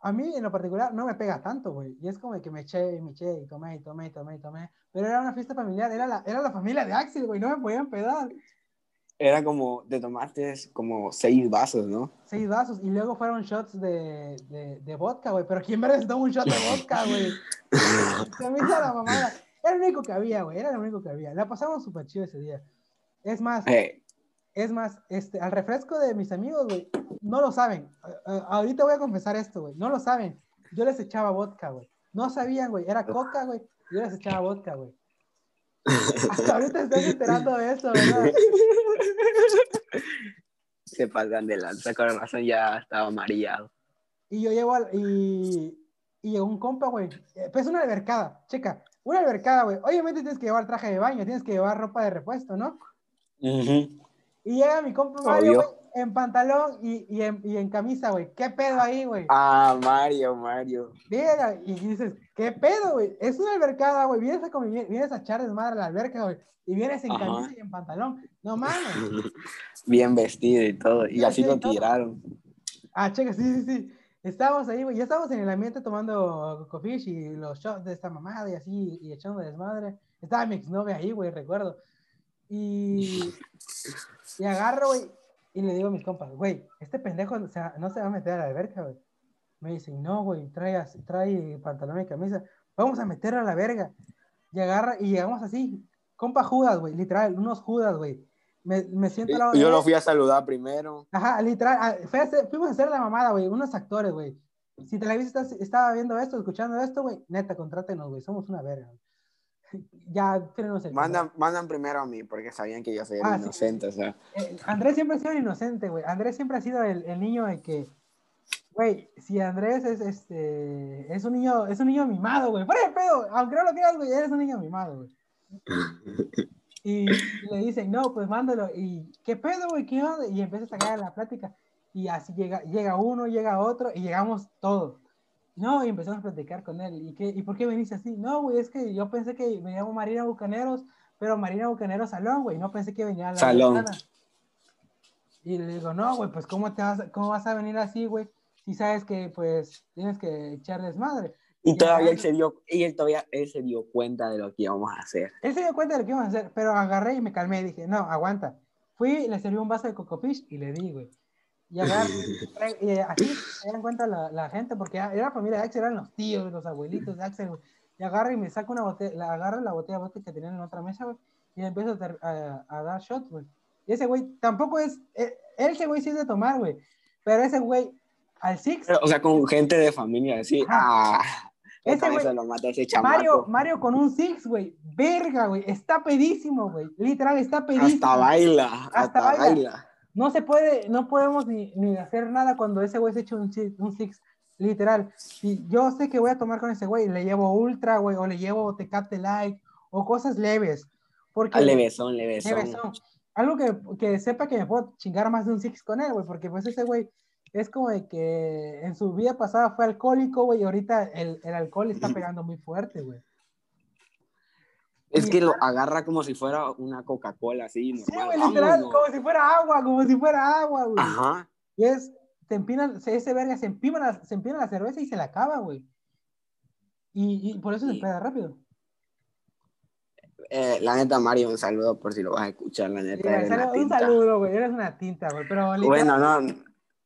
a, mí en lo particular no me pega tanto, güey. Y es como que me eché y me eché y tomé y tomé y tomé y tomé. Pero era una fiesta familiar, era la, era la familia de Axel, güey. No me podían pedar. Era como, de tomaste como seis vasos, ¿no? Seis vasos. Y luego fueron shots de, de, de vodka, güey. Pero ¿quién verga se toma un shot de vodka, güey? Se me hizo la mamada. Era lo único que había, güey. Era lo único que había. La pasamos súper chido ese día. Es más, Eh, es más, este, al refresco de mis amigos, güey, no lo saben. A- a- ahorita voy a confesar esto, güey. No lo saben. Yo les echaba vodka, güey. No sabían, güey. Era coca, güey. Yo les echaba vodka, güey. Hasta ahorita estoy enterando de eso, ¿verdad? se pasan de lanza, con razón ya estaba mareado. Y yo llevo al, y, y llegó un compa, güey. eh, Pues una albercada, checa. Una albercada, güey. Obviamente tienes que llevar traje de baño, tienes que llevar ropa de repuesto, ¿no? Y llega mi compa Mario, güey, en pantalón y, y, en, y en camisa, güey. ¿Qué pedo ahí, güey? Ah, Mario, Mario. Mira, y dices, ¿qué pedo, güey? Es una albercada, güey. Vienes a, vienes a echar desmadre a la alberca, güey. Y vienes en Ajá. camisa y en pantalón. No mames. Bien vestido y todo. Y Sí, así sí, lo todo. tiraron. Ah, checa, sí, sí, sí. Estábamos ahí, güey. Ya estábamos en el ambiente tomando cofish y los shots de esta mamada y así, y echando desmadre. Estaba mi exnovia ahí, güey, recuerdo. Y, y agarro, güey, y le digo a mis compas, güey, este pendejo no se, va- no se va a meter a la alberca, güey. Me dicen, no, güey, trae, trae pantalón y camisa. Vamos a meterlo a la verga. Y agarra, y llegamos así, compa Judas, güey, literal, unos Judas, güey. Me, me siento al lado de Yo él. lo fui a saludar primero. Ajá, literal, ah, fue a hacer- fuimos a hacer la mamada, güey, unos actores, güey. Si Televisa estaba viendo esto, escuchando esto, güey, neta, contrátenos, güey, somos una verga. güey. Ya tenemos el... Mandan, mandan primero a mí porque sabían que yo soy el Ah, sí. inocente. O sea, Eh, Andrés siempre ha sido el inocente, güey. Andrés siempre ha sido el, el niño de que, güey, si Andrés es este, es un niño, es un niño mimado, güey. Fuera de pedo, aunque no lo creas, güey, eres un niño mimado, güey. Y, y le dicen, no, pues mándalo. Y, ¿qué pedo, güey? ¿Qué onda? Y empieza a sacar la plática. Y así llega, llega uno, llega otro, y llegamos todos. No, y empezamos a platicar con él. ¿Y, qué, ¿y por qué veniste así? No, güey, es que yo pensé que me llamo Marina Bucaneros, pero Marina Bucaneros Salón, güey. No pensé que venía a la Salón. ventana. Y le digo, no, güey, pues ¿cómo, te vas, ¿cómo vas a venir así, güey? Si sabes que, pues, tienes que echar desmadre. y Y todavía él se dio, y él todavía él se dio cuenta de lo que íbamos a hacer. Él se dio cuenta de lo que íbamos a hacer, pero agarré y me calmé. Dije, no, aguanta. Fui, le serví un vaso de cocofish y le di, güey. Y agarré, y así se dan cuenta la, la gente, porque era la familia de Axel, eran los tíos, los abuelitos de Axel, güey. Y agarro y me saco una botella, la, agarro la botella de vodka que tenían en otra mesa, güey, y le empiezo a, ter- a- a dar shots, güey. Y ese güey tampoco es, eh, ese güey sí es de tomar, güey, pero ese güey al Six, Pero, o sea, con gente de familia, así. Ah, Ese güey- lo mata ese. Mario, Mario con un Six, güey, verga, güey, está pedísimo, güey, literal, está pedísimo. hasta baila, Hasta hasta, baila. baila. No se puede, no podemos ni, ni hacer nada cuando ese güey se echa un, un six, literal. Si yo sé que voy a tomar con ese güey, le llevo ultra, güey, o le llevo Tecate Light, o cosas leves. Porque Ah, levesón, levesón. levesón. Algo que, que sepa que me puedo chingar más de un six con él, güey, porque pues ese güey es como de que en su vida pasada fue alcohólico, güey, y ahorita el, el alcohol está pegando muy fuerte, güey. Es que lo agarra como si fuera una Coca-Cola, así, Sí, normal. güey, literal, Vámonos. como si fuera agua, como si fuera agua, güey. Ajá. Y es, te empinan, se- ese verga se empina, la, se empina la cerveza y se la acaba, güey. Y, y por eso se Sí. empeda rápido. Eh, la neta, Mario, un saludo por si lo vas a escuchar, la neta. un saludo- un tinta. saludo, güey. Eres una tinta, güey. Pero literal, Bueno, no,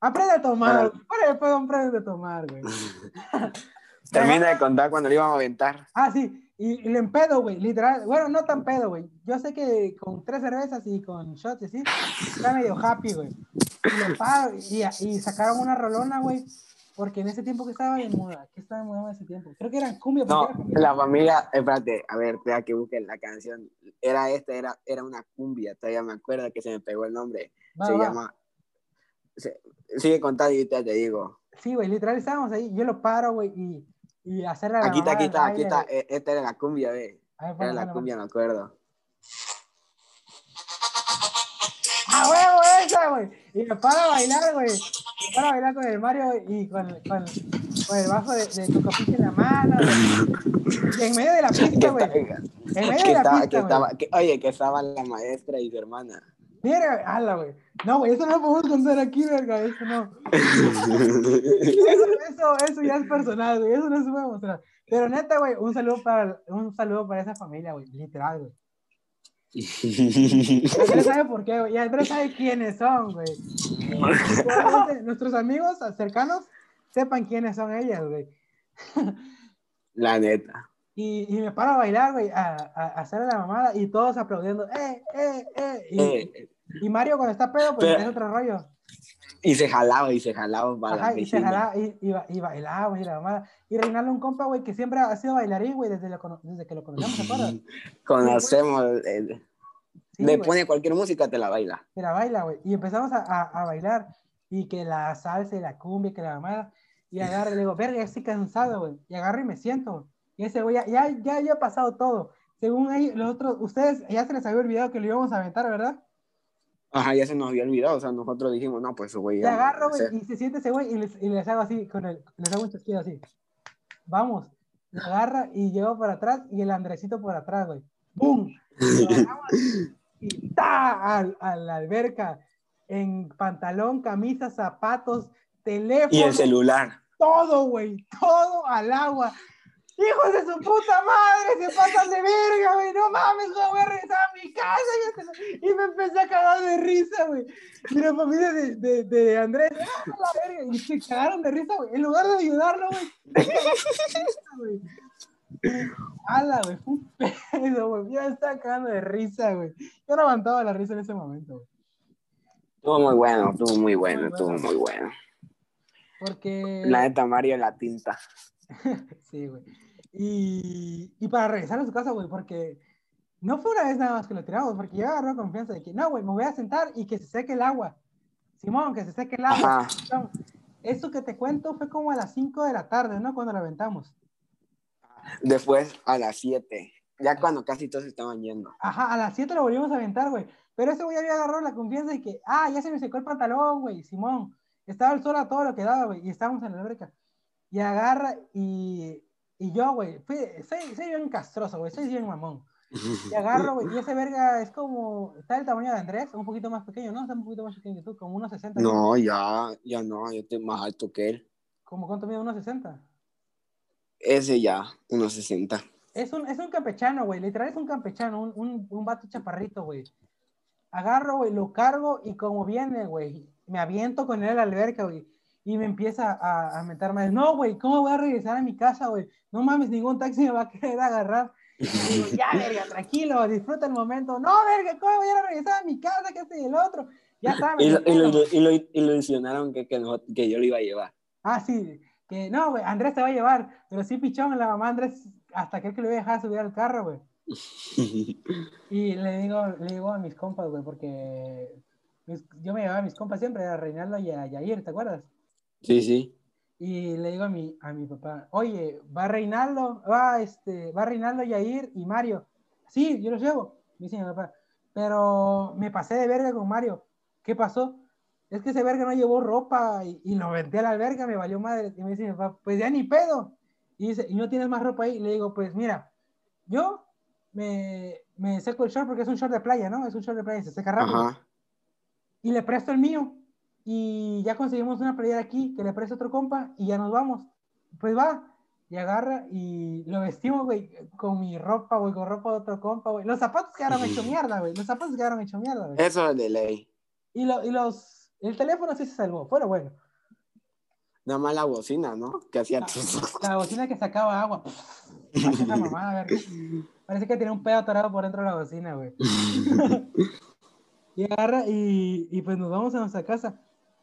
aprende a tomar. Pero- Para después aprende a tomar, güey. termina de contar cuando le íbamos a aventar. Ah, sí. Y, y le empedo, güey. Literal. Bueno, no tan pedo, güey. Yo sé que con tres cervezas y con shots y así, está medio happy, güey. Y y, y sacaron una rolona, güey. Porque en ese tiempo que estaba de moda, ¿qué estaba de moda en ese tiempo? Creo que era cumbia. No, era cumbia. la familia, espérate, a ver, espera que busquen la canción. Era esta, era, era una cumbia, todavía me acuerdo que se me pegó el nombre. Va, se va. llama. se- sigue contando y te digo. Sí, güey, literal estábamos ahí. Yo lo paro, güey, y, y hacerle la Aquí está, aquí está, aquí está. Esta era la cumbia, ve. Era la cumbia, me acuerdo. ¡A huevo esa, güey! Y me paro a bailar, güey. Me paro a bailar con el Mario y con, con, con el bajo de, de Cocopiche en la mano. Y en medio de la pista, güey. En medio que de la estaba, pista, que güey. estaba, que- oye, que estaba la maestra y su hermana. Mira, ala, güey. No, güey, eso no lo podemos contar aquí, verga. Eso no. Eso, eso, eso ya es personal, güey. Eso no se puede mostrar. Pero neta, güey, un saludo para, un saludo para esa familia, güey. Literal, güey. Andrés sabe por qué, güey. Y Andrés sabe quiénes son, güey. Nuestros amigos cercanos sepan quiénes son ellas, güey. la neta. Y, y me paro a bailar, güey, a, a, a hacer la mamada y todos aplaudiendo, ¡eh, eh, eh! Y, Eh, y Mario cuando está pedo, pues Pero- es otro rollo. y se jalaba y se jalaba para Ajá, y se jalaba, y, y, y bailaba, y la mamada. Y Reinaldo, un compa, güey, que siempre ha sido bailarín, güey, desde, lo desde que lo conocemos, ¿te acuerdas? Conocemos, eh, Sí, le güey. pone cualquier música, te la baila. que la baila, güey. Y empezamos a, a, bailar. Y que la salsa y la cumbia, que la mamada. Y agarro y le digo, verga, estoy cansado, güey. Y agarro y me siento. güey. Y ese güey, ya, ya, ya había pasado todo. Según ahí, los otros, ustedes ya se les había olvidado que lo íbamos a aventar, ¿verdad? Ajá, ya se nos había olvidado, o sea, nosotros dijimos, no, pues güey no agarro, a güey, y se siente ese güey y les, y les hago así, con el, les hago un chasquido así. Vamos. Y agarra y llevo por atrás y el Andresito por atrás, güey. ¡Bum! Y ¡ta! Al- a la alberca. En pantalón, camisa, zapatos, teléfono. Y el celular. todo, güey, todo al agua. Hijos de su puta madre, se pasan de verga, güey, no mames, güey, voy a regresar a mi casa. ya Y me empecé a cagar de risa, güey. Y la familia de, de, de Andrés, ¡ah, la verga! Y se cagaron de risa, güey. En lugar de ayudarlo, güey, risa, güey. Fue un pedo, güey. Yo me estaba cagando de risa, güey. Yo no aguantaba la risa en ese momento, güey. Estuvo muy bueno, estuvo muy bueno, Muy estuvo bueno. muy bueno. Porque. La neta, Mario, la tinta. Sí, güey. Y, y para regresar a su casa, güey, porque no fue una vez nada más que lo tiramos, porque yo agarré confianza de que, no, güey, me voy a sentar y que se seque el agua. Simón, que se seque el agua. Simón. Eso que te cuento fue como a las 5 de la tarde, ¿no? Cuando lo aventamos. Después a las 7, ya cuando casi todos estaban yendo. Ajá, a las 7 lo volvimos a aventar, güey. Pero ese güey había agarrado la confianza de que, ah, ya se me secó el pantalón, güey, Simón. Estaba el sol a todo lo que daba, güey, y estábamos en la alberca. Y agarra y, y yo, güey, soy, soy bien castroso, güey, soy bien mamón. Y agarro, güey, y ese verga es como, está del tamaño de Andrés, un poquito más pequeño, ¿no? Está un poquito más pequeño que tú, como unos 60. No, ya, ya no, yo estoy más alto que él. ¿Como cuánto mide? Unos 60. Ese ya, unos 60. Es un, es un campechano, güey, literal es un campechano, un, un, un vato chaparrito, güey. Agarro, güey, lo cargo y como viene, güey, me aviento con él a la alberca, güey. Y me empieza a, a mentar más. No, güey, ¿cómo voy a regresar a mi casa, güey? No mames, ningún taxi me va a querer agarrar. Y digo, ya, verga, tranquilo, disfruta el momento. No, verga, ¿cómo voy a regresar a mi casa? ¿Qué este y el otro? Ya me Y lo, y lo, metieron. y lo ilusionaron que, que, no- que yo lo iba a llevar. Ah, sí, que no, güey, Andrés te va a llevar. Pero sí, pichón, la mamá Andrés, hasta él que lo iba a dejar subir al carro, güey. Y le digo, le digo a mis compas, güey, porque mis- yo me llevaba a mis compas siempre, a Reinaldo y a Yair, ¿te acuerdas? Sí, sí. Y le digo a mi, a mi papá, oye, va Reinaldo, va este, va Reinaldo, Yair y Mario. Sí, yo los llevo, me dice mi papá. Pero me pasé de verga con Mario. ¿Qué pasó? Es que ese verga no llevó ropa y, y lo vendí a la verga, me valió madre. Y me dice mi papá, pues ya ni pedo. Y dice, ¿y no tienes más ropa ahí? Y le digo, pues mira, yo me, me seco el short porque es un short de playa, ¿no? Es un short de playa, se seca rápido Ajá. y le presto el mío. Y ya conseguimos una playera aquí que le presto a otro compa y ya nos vamos. Pues va. Y agarra y lo vestimos, güey, con mi ropa, güey, con ropa de otro compa, güey. Los zapatos quedaron hecho mierda, güey. Los zapatos quedaron hecho mierda, güey. Eso es de ley. Y, lo, y los. El teléfono sí se salvó, lo bueno. Nada más la bocina, ¿no? Que hacía. La, la bocina que sacaba agua. Una mamada, a ver. Parece que tenía un pedo atorado por dentro de la bocina, güey. Y agarra y, y pues nos vamos a nuestra casa.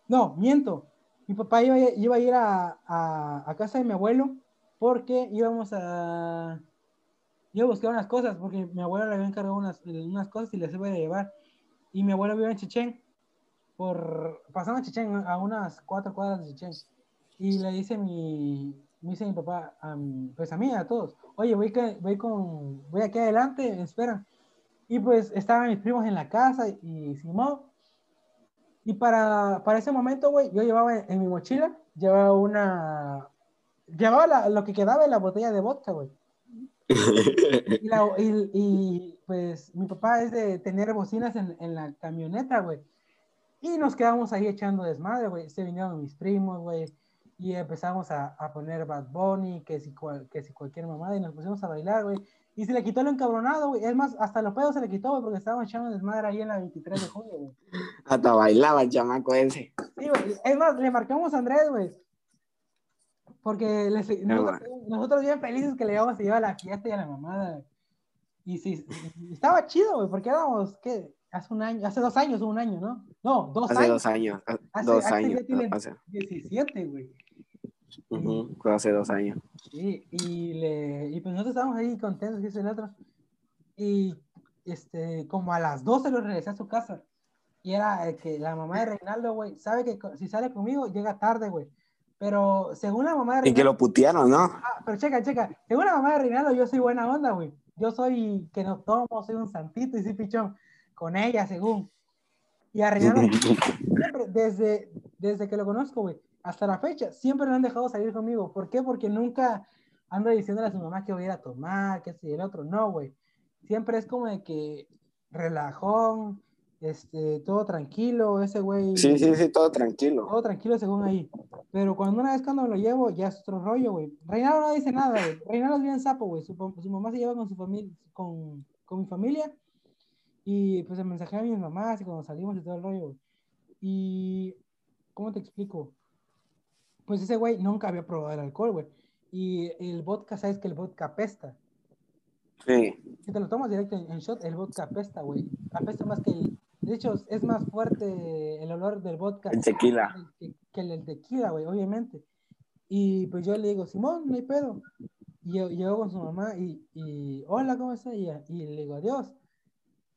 No, miento. Mi papá iba, a- iba a ir a, a, a casa de mi abuelo porque íbamos a... Iba a buscar unas cosas porque mi abuelo le había encargado unas, unas cosas y las iba a llevar. Y mi abuelo vive en Chichén, por, pasando a Chichén, a unas cuatro cuadras de Chichén. Y le dice mi, me dice mi papá, a pues a mí, a todos, oye, voy, que, voy, con, voy aquí adelante, espera. Y pues estaban mis primos en la casa y Simón. Y para, para ese momento, güey, yo llevaba en, en mi mochila, llevaba una, llevaba la- lo que quedaba de la botella de vodka, güey. Y, la- y- y, pues mi papá es de tener bocinas en, en la camioneta, güey. Y nos quedamos ahí echando desmadre, güey. Se vinieron mis primos, güey. Y empezamos a, a poner Bad Bunny, que si, cual- que si cualquier mamada, y nos pusimos a bailar, güey. Y se le quitó lo encabronado, güey. Es más, hasta los pedos se le quitó, güey, porque estábamos echando desmadre ahí en la 23 de junio, güey. Hasta bailaba el chamaco ese. Sí, güey. Es más, le marcamos a Andrés, güey. Porque les- No, nosotros, nosotros bien felices que le íbamos a llevar a la fiesta y a la mamada. Y sí, estaba chido, güey, porque éramos, ¿qué? Hace un año, hace dos años un año, ¿no? No, dos Hace años. dos años. Hace- dos hace años. ya tiene- hace- 17, güey. Ujú, fue hace dos años. Sí, y, le, y pues nosotros estábamos ahí contentos, que es el otro. Y este, como a las 12 lo regresé a su casa. Y era eh, que la mamá de Reinaldo, güey, sabe que si sale conmigo llega tarde, güey. Pero según la mamá de Y que Reinaldo. lo putearon, ¿no? Ah, pero checa, checa. Según la mamá de Reinaldo, yo soy buena onda, güey. Yo soy que no tomo, soy un santito y soy pichón. Con ella, según. Y a Reinaldo, siempre, desde, desde que lo conozco, güey, hasta la fecha, siempre lo han dejado salir conmigo. ¿Por qué? Porque nunca ando diciéndole a su mamá que voy a ir a tomar, que si el otro. No, güey. Siempre es como de que relajón, este, todo tranquilo, ese güey. Sí, sí, sí, todo tranquilo. Todo tranquilo según ahí. Pero cuando una vez cuando me lo llevo, ya es otro rollo, güey. Reinaldo no dice nada, güey. Reinaldo es bien sapo, güey. Su, su mamá se lleva con su familia, con, con mi familia. Y pues se mensajea a mis mamás y cuando salimos y todo el rollo, güey. Y, ¿cómo te explico? Pues ese güey nunca había probado el alcohol, güey. Y el vodka, ¿sabes que el vodka apesta? Sí. Si te lo tomas directo en, en shot, el vodka apesta, güey. Apesta más que el... De hecho, es más fuerte el olor del vodka El tequila. que, que el tequila, güey, obviamente. Y pues yo le digo, Simón, no hay pedo. Y yo llego con su mamá y, y hola, ¿cómo está ella? Y le digo, adiós.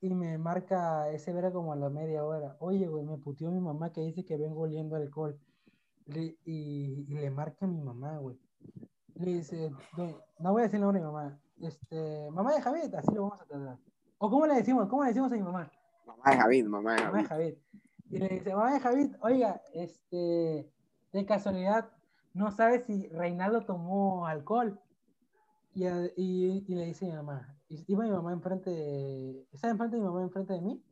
Y me marca ese vera como a la media hora. Oye, güey, me puteó mi mamá que dice que vengo oliendo alcohol. Le- y, y le marca a mi mamá, güey. Le dice, "Doña- no voy a decir el nombre de mi mamá. Este, mamá de Javier, así lo vamos a tratar. ¿O cómo le decimos? ¿Cómo le decimos a mi mamá? Mamá de Javid, mamá de mamá de Javid. Javid. Y le dice, mamá de Javid, oiga, este, de casualidad, no sabe si Reinaldo tomó alcohol. Y, a- y, y le dice mi mamá, y iba mi mamá enfrente, de, estaba enfrente de mi mamá enfrente de mí,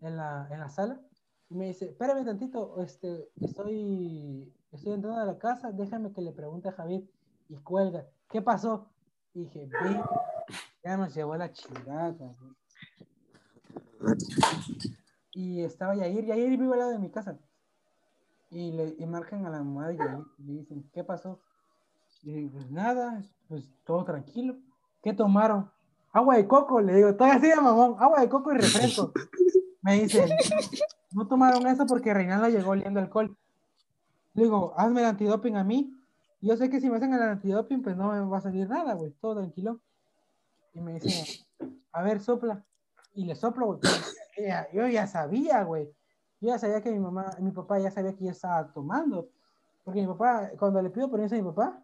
en la, en la sala, y me dice, espérame tantito, este, estoy, estoy entrando a la casa, déjame que le pregunte a Javid, y cuelga, ¿qué pasó? Y dije, ve, ya nos llevó la chingada. Y estaba Yair, Yair vive al lado de mi casa. Y le y marcan a la mamá y le dicen, ¿qué pasó? Y digo, pues nada, pues todo tranquilo. ¿Qué tomaron? Agua de coco, le digo, todavía así de mamón, agua de coco y refresco. Me dicen, no tomaron eso porque Reinaldo llegó oliendo alcohol. Le digo, hazme el antidoping a mí. Yo sé que si me hacen el antidoping, pues no me va a salir nada, güey, todo tranquilo. Y me dice, a ver, sopla. Y le soplo, güey. yo ya- sabía, güey. Yo ya sabía que mi mamá, mi papá ya sabía que yo estaba tomando. Porque mi papá, cuando le pido permiso a mi papá,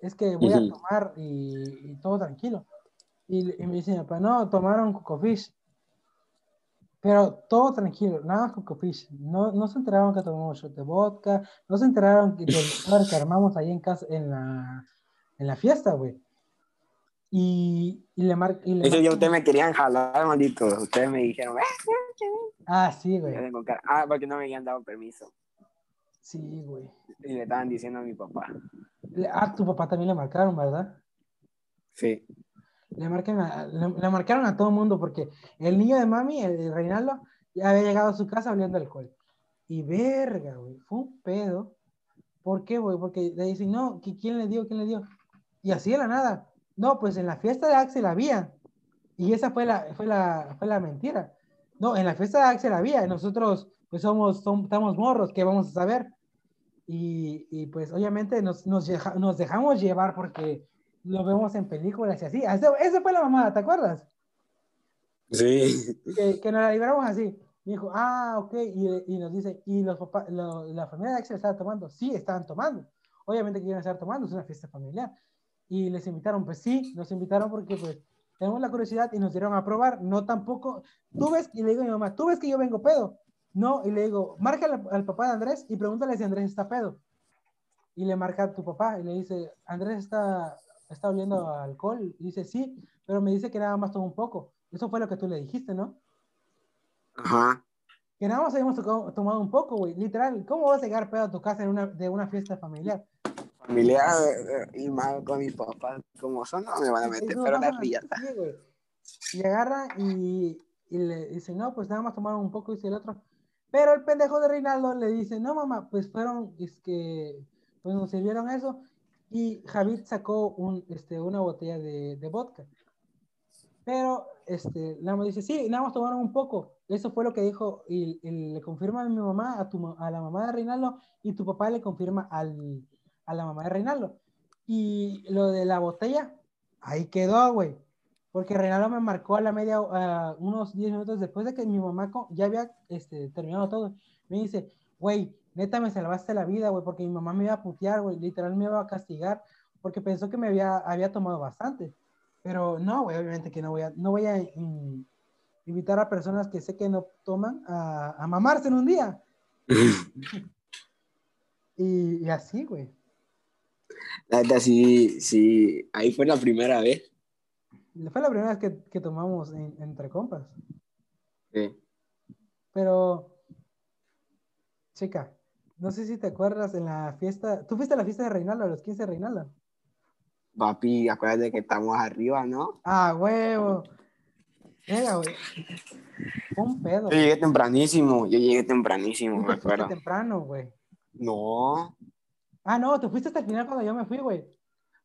es que voy a tomar y, y todo tranquilo. Y, y me dice mi papá, no, tomaron cocofish. Pero todo tranquilo, nada más cocofish. No, no se enteraron que tomamos shot de vodka, no se enteraron que, del lugar que armamos ahí en casa, en la, en la fiesta, güey. Y, y le mar, y le Eso ya ustedes me querían jalar, maldito. Ustedes me dijeron, "Eh, Ah, sí, güey. tengo cara". ah, porque no me habían dado permiso. Sí, güey. Y le estaban diciendo a mi papá. Ah, tu papá también le marcaron, ¿verdad? Sí. Le, marcan a- le, le marcaron a todo el mundo porque el niño de mami, el, el Reinaldo, ya había llegado a su casa oliendo alcohol. Y verga, güey, fue un pedo. ¿Por qué, güey? Porque le dicen, no, ¿qui- ¿quién le dio? ¿Quién le dio? Y así de la nada. No, pues en la fiesta de Axel había. Y esa fue la, fue la, fue la mentira. No, en la fiesta de Axel había. Y nosotros, pues somos, som- estamos morros, ¿qué vamos a saber? Y, y, pues obviamente nos, nos, deja- nos dejamos llevar porque lo vemos en películas y así. Eso- Esa fue la mamada, ¿te acuerdas? Sí. Que, que nos la libramos así. Me dijo, ah, ok. Y, y nos dice, ¿y los papás, lo- la familia de Axel estaba tomando? Sí, estaban tomando. Obviamente que iban a estar tomando, es una fiesta familiar. Y les invitaron, pues sí, nos invitaron porque pues tenemos la curiosidad y nos dieron a probar. No tampoco, tú ves, y le digo a mi mamá, tú ves que yo vengo pedo. No, y le digo, marca al, al papá de Andrés y pregúntale si Andrés está pedo. Y le marca a tu papá y le dice, Andrés está, está oliendo a alcohol. Y dice, sí, pero me dice que nada más tomó un poco. Eso fue lo que tú le dijiste, ¿no? Ajá. Que nada más habíamos tocado- tomado un poco, güey. Literal, ¿cómo vas a llegar pedo a tu casa en una, de una fiesta familiar? Familiar eh, y más con mis papás, como son, no me van a meter, pero la riata. Y agarra y, y le dice, no, pues nada más tomaron un poco, dice el otro. Pero el pendejo de Reinaldo le dice, no, mamá, pues fueron, es que, pues nos sirvieron eso. Y Javid sacó un, este, una botella de, de vodka. Pero, este, más dice, sí, nada más tomaron un poco. Eso fue lo que dijo, y, y le confirma a mi mamá, a, tu, a la mamá de Reinaldo, y tu papá le confirma al, a la mamá de Reinaldo. Y lo de la botella, ahí quedó, güey. Porque Reinaldo me marcó a la media, a unos 10 minutos después de que mi mamá ya había este, terminado todo. Me dice, güey, neta me salvaste la vida, güey, porque mi mamá me iba a putear, güey, literal me iba a castigar, porque pensó que me había, había tomado bastante. Pero no, güey, obviamente que no voy a, no voy a mm, invitar a personas que sé que no toman a, a mamarse en un día. Y, y así, güey. La neta, sí, sí, ahí fue la primera vez. Fue la primera vez que, que tomamos en- entre compas. Sí. Pero, chica, no sé si te acuerdas en la fiesta. ¿Tú fuiste a la fiesta de Reinaldo, a los 15 de Reinaldo? Papi, acuérdate que estamos arriba, ¿no? Ah, huevo. Venga, güey. Fue un pedo. Yo llegué tempranísimo, yo llegué tempranísimo, Tú me acuerdo. temprano, güey. No, Ah, no, te fuiste hasta el final cuando yo me fui, güey.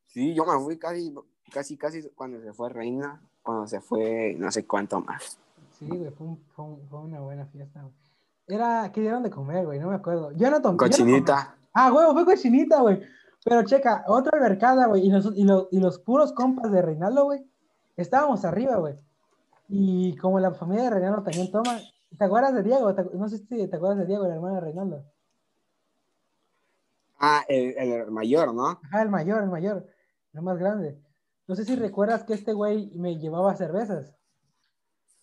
sí, yo me fui casi, casi, casi cuando se fue Reina, cuando se fue no sé cuánto más. Sí, güey, fue, un- fue un- fue una buena fiesta, güey. Era, ¿qué dieron de comer, güey? No me acuerdo. Yo no tomé. no. Cochinita. Ah, huevo, fue cochinita, güey. Pero checa, otra albercada, güey. Y, los- y, lo- y los puros compas de Reinaldo, güey. Estábamos arriba, güey. Y como la familia de Reinaldo también toma. ¿Te acuerdas de Diego? ¿Te- no sé si te acuerdas de Diego, el hermano de Reinaldo. Ah, el, el mayor, ¿no? Ajá, el mayor, el mayor. El más grande. No sé si recuerdas que este güey me llevaba cervezas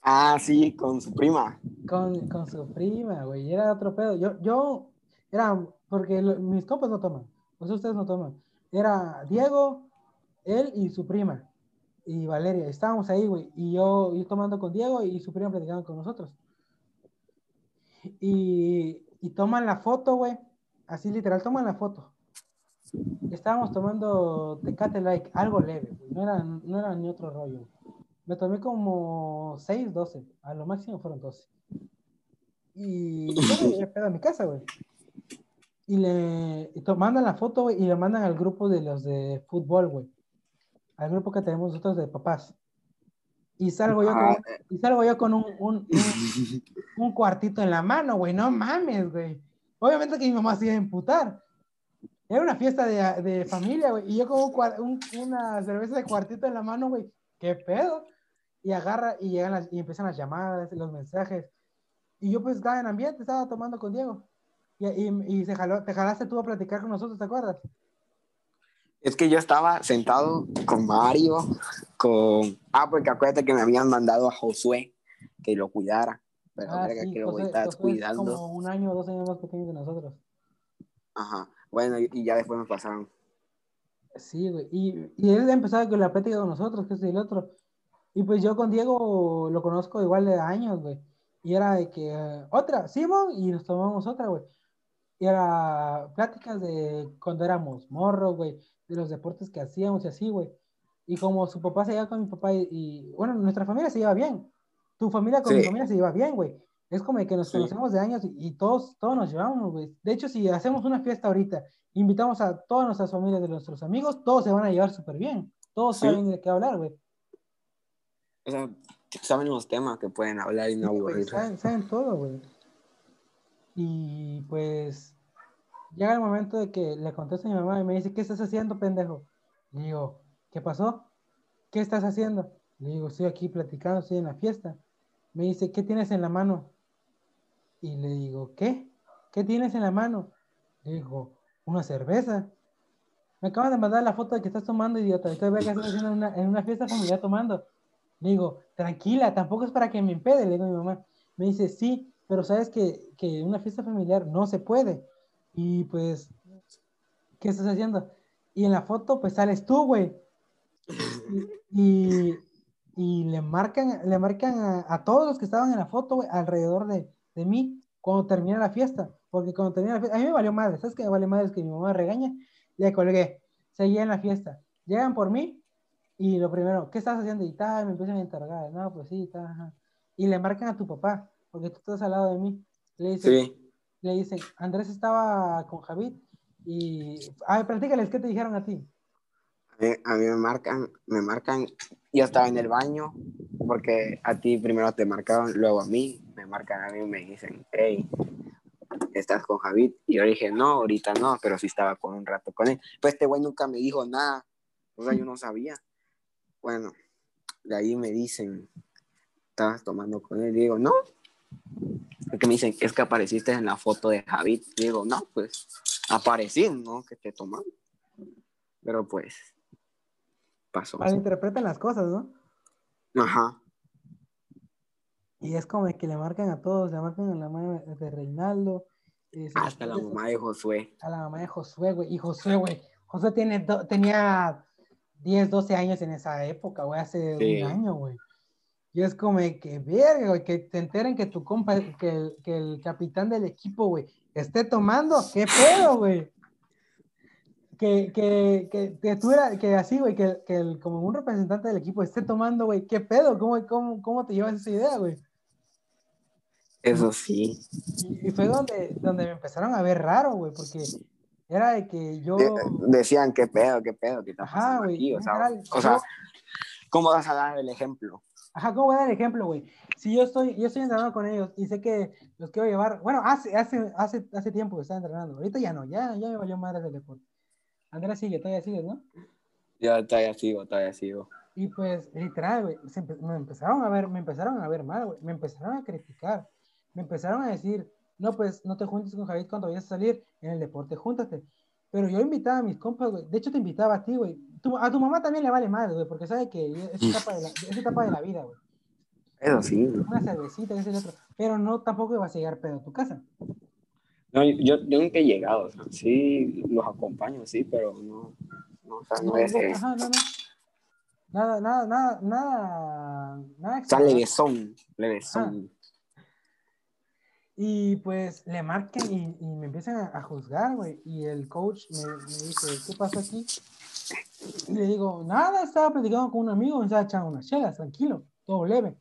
Ah, sí, con su prima. con, con su prima, güey. Era otro pedo. Yo, yo, era, porque mis compas no toman. Sea, ustedes no toman. Era Diego, él y su prima. Y Valeria. Estábamos ahí, güey. Y yo, yo tomando con Diego y su prima platicando con nosotros. Y, y toman la foto, güey. Así literal, toman la foto. Estábamos tomando Tecate Like, algo leve, güey. No era, no era ni otro rollo. Me tomé como 6, 12. A lo máximo fueron 12. Y yo me a mi casa, güey. Y le y mandan la foto, güey, y le mandan al grupo de los de fútbol, güey. Al grupo que tenemos nosotros de papás. Y salgo yo Ah, con, y salgo yo con un, un, un- un cuartito en la mano, güey. No mames, güey. Obviamente que mi mamá se iba a emputar. Era una fiesta de, de familia, güey. Y yo con un- una cerveza de cuartito en la mano, güey. ¿Qué pedo? Y agarra y llegan las, y empiezan las llamadas, los mensajes. Y yo pues estaba en ambiente, estaba tomando con Diego. Y, y, y se jaló, te jalaste tú a platicar con nosotros, ¿te acuerdas? Es que yo estaba sentado con Mario, con... Ah, porque acuérdate que me habían mandado a Josué que lo cuidara. Pero Ah, sí, que lo José- estás José es cuidando. como un año o dos años más pequeño que nosotros. Ajá. Bueno, y, y ya después me pasaron. Sí, güey. Y, y él empezaba con la plática con nosotros, que es el otro. Y pues yo con Diego lo conozco igual de años, güey. Y era de que, eh, otra, Simón, y nos tomamos otra, güey. Y era pláticas de cuando éramos morros, güey, de los deportes que hacíamos y así, güey. Y como su papá se lleva con mi papá y, y, bueno, nuestra familia se lleva bien. Tu familia con mi Sí. familia se lleva bien, güey. Es como que nos Sí. conocemos de años y, y todos, todos nos llevamos, güey. De hecho, si hacemos una fiesta ahorita, invitamos a todas nuestras familias de nuestros amigos, todos se van a llevar súper bien. Todos Sí. saben de qué hablar, güey. O sea, saben los temas que pueden hablar y no Sí, güey, saben, saben todo, güey. Y pues llega el momento de que le contesto a mi mamá y me dice, ¿qué estás haciendo, pendejo? Le digo, ¿qué pasó? ¿Qué estás haciendo? Le digo, estoy aquí platicando, estoy en la fiesta. Me dice, ¿qué tienes en la mano? Y le digo, ¿qué? ¿Qué tienes en la mano? Le digo, una cerveza. Me acaban de mandar la foto de que estás tomando, idiota. Estoy haciendo una- en una fiesta familiar tomando. Le digo, tranquila, tampoco es para que me impede, le digo a mi mamá. Me dice, sí, pero sabes que, que una fiesta familiar no se puede. Y pues, ¿qué estás haciendo? Y en la foto, pues sales tú, güey. Y, y, le marcan, le marcan a, todos los que estaban en la foto, güey, alrededor de, de mí, cuando termina la fiesta. Porque cuando termina la fiesta, a mí me valió madre, ¿sabes qué vale madre? Es que mi mamá regaña, le colgué, seguía en la fiesta. Llegan por mí y lo primero, ¿qué estás haciendo? Y tal, me empiezan a interrogar, no, pues sí, tal. Y le marcan a tu papá, porque tú estás al lado de mí. Le dicen, Sí. le dicen, Andrés estaba con Javid Y, a ver, platícales, ¿qué te dijeron a ti? A mí, a mí me marcan, me marcan, yo estaba en el baño, porque a ti primero te marcaron, luego a mí, me marcan a mí y me dicen, hey, ¿estás con Javid? Y yo dije, no, ahorita no, pero sí estaba con un rato con él. Pues este güey nunca me dijo nada, o sea, yo no sabía. Bueno, de ahí me dicen, ¿estabas tomando con él? Y digo, no. Porque me dicen, es que apareciste en la foto de Javid. Y digo, no, pues aparecí, ¿no? Que te toman. Pero pues, pasó. Malinterpretan las cosas, ¿no? Ajá. Y es como que le marcan a todos, le marcan a la mamá de Reinaldo. eh, Hasta la mamá de Josué. A la mamá de Josué, güey. Y Josué, güey. Josué tiene tenía 10, 12 años en esa época, güey, hace Sí. un año, güey. Y es como que, verga, güey, que te enteren que tu compa, que el, que el capitán del equipo, güey, esté tomando, ¿qué pedo, güey? Que, que, que, que tú era, que así, güey, que, que el, como un representante del equipo esté tomando, güey, ¿qué pedo? ¿Cómo, cómo, cómo te llevas esa idea, güey? Eso sí. Y, y fue donde, donde me empezaron a ver raro, güey, porque era de que yo... De- decían, ¿qué pedo, qué pedo, qué está Ajá, pasando güey, aquí? O sea, literal, o sea, yo- ¿cómo vas a dar el ejemplo? Ajá, ¿cómo voy a dar el ejemplo, güey? Si yo estoy, yo estoy entrenando con ellos y sé que los quiero llevar, bueno, hace, hace, hace, hace tiempo que estaba entrenando, ahorita ya no, ya, ya me valió madre del deporte. Andrés sigue, todavía sigues, ¿no? Yo todavía sigo, todavía sigo. Y pues, literal, güey, se empe- me empezaron a ver, me empezaron a ver mal, güey, me empezaron a criticar, me empezaron a decir, no, pues, no te juntes con Javid cuando vayas a salir en el deporte, júntate. Pero yo invitaba a mis compas, güey, de hecho te invitaba a ti, güey. Tu- a tu mamá también le vale madre, güey, porque sabe que es etapa de la, es etapa de la vida, güey. Eso sí. Una cervecita, ese y el otro. Pero no, tampoco vas a llegar pedo a tu casa. No, yo, yo nunca he llegado, o sea, sí los acompaño, sí, pero no, no, o sea, no, es, no, ajá, no, no. Nada, nada, nada, nada, nada o sea, levesón, levesón. Y pues le marcan y, y me empiezan a, a juzgar, güey. Y el coach me, me dice, ¿qué pasó aquí? Y le digo, nada, estaba platicando con un amigo, me estaba echando unas chelas, tranquilo, todo leve.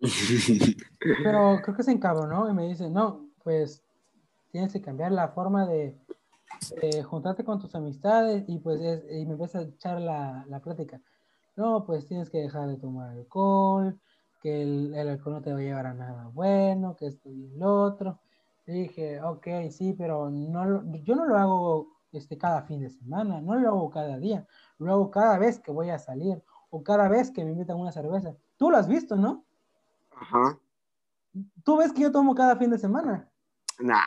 Pero creo que se encabronó y me dice, no, pues tienes que cambiar la forma de, de juntarte con tus amistades y pues es- y me empieza a echar la, la plática. No, pues tienes que dejar de tomar alcohol, que el, el alcohol no te va a llevar a nada bueno, que esto y lo otro. Le dije, ok, sí, pero no, yo no lo hago este, cada fin de semana, no lo hago cada día, lo hago cada vez que voy a salir o cada vez que me invitan una cerveza. Tú lo has visto, ¿no? Ajá. Tú ves que yo tomo cada fin de semana. Nah,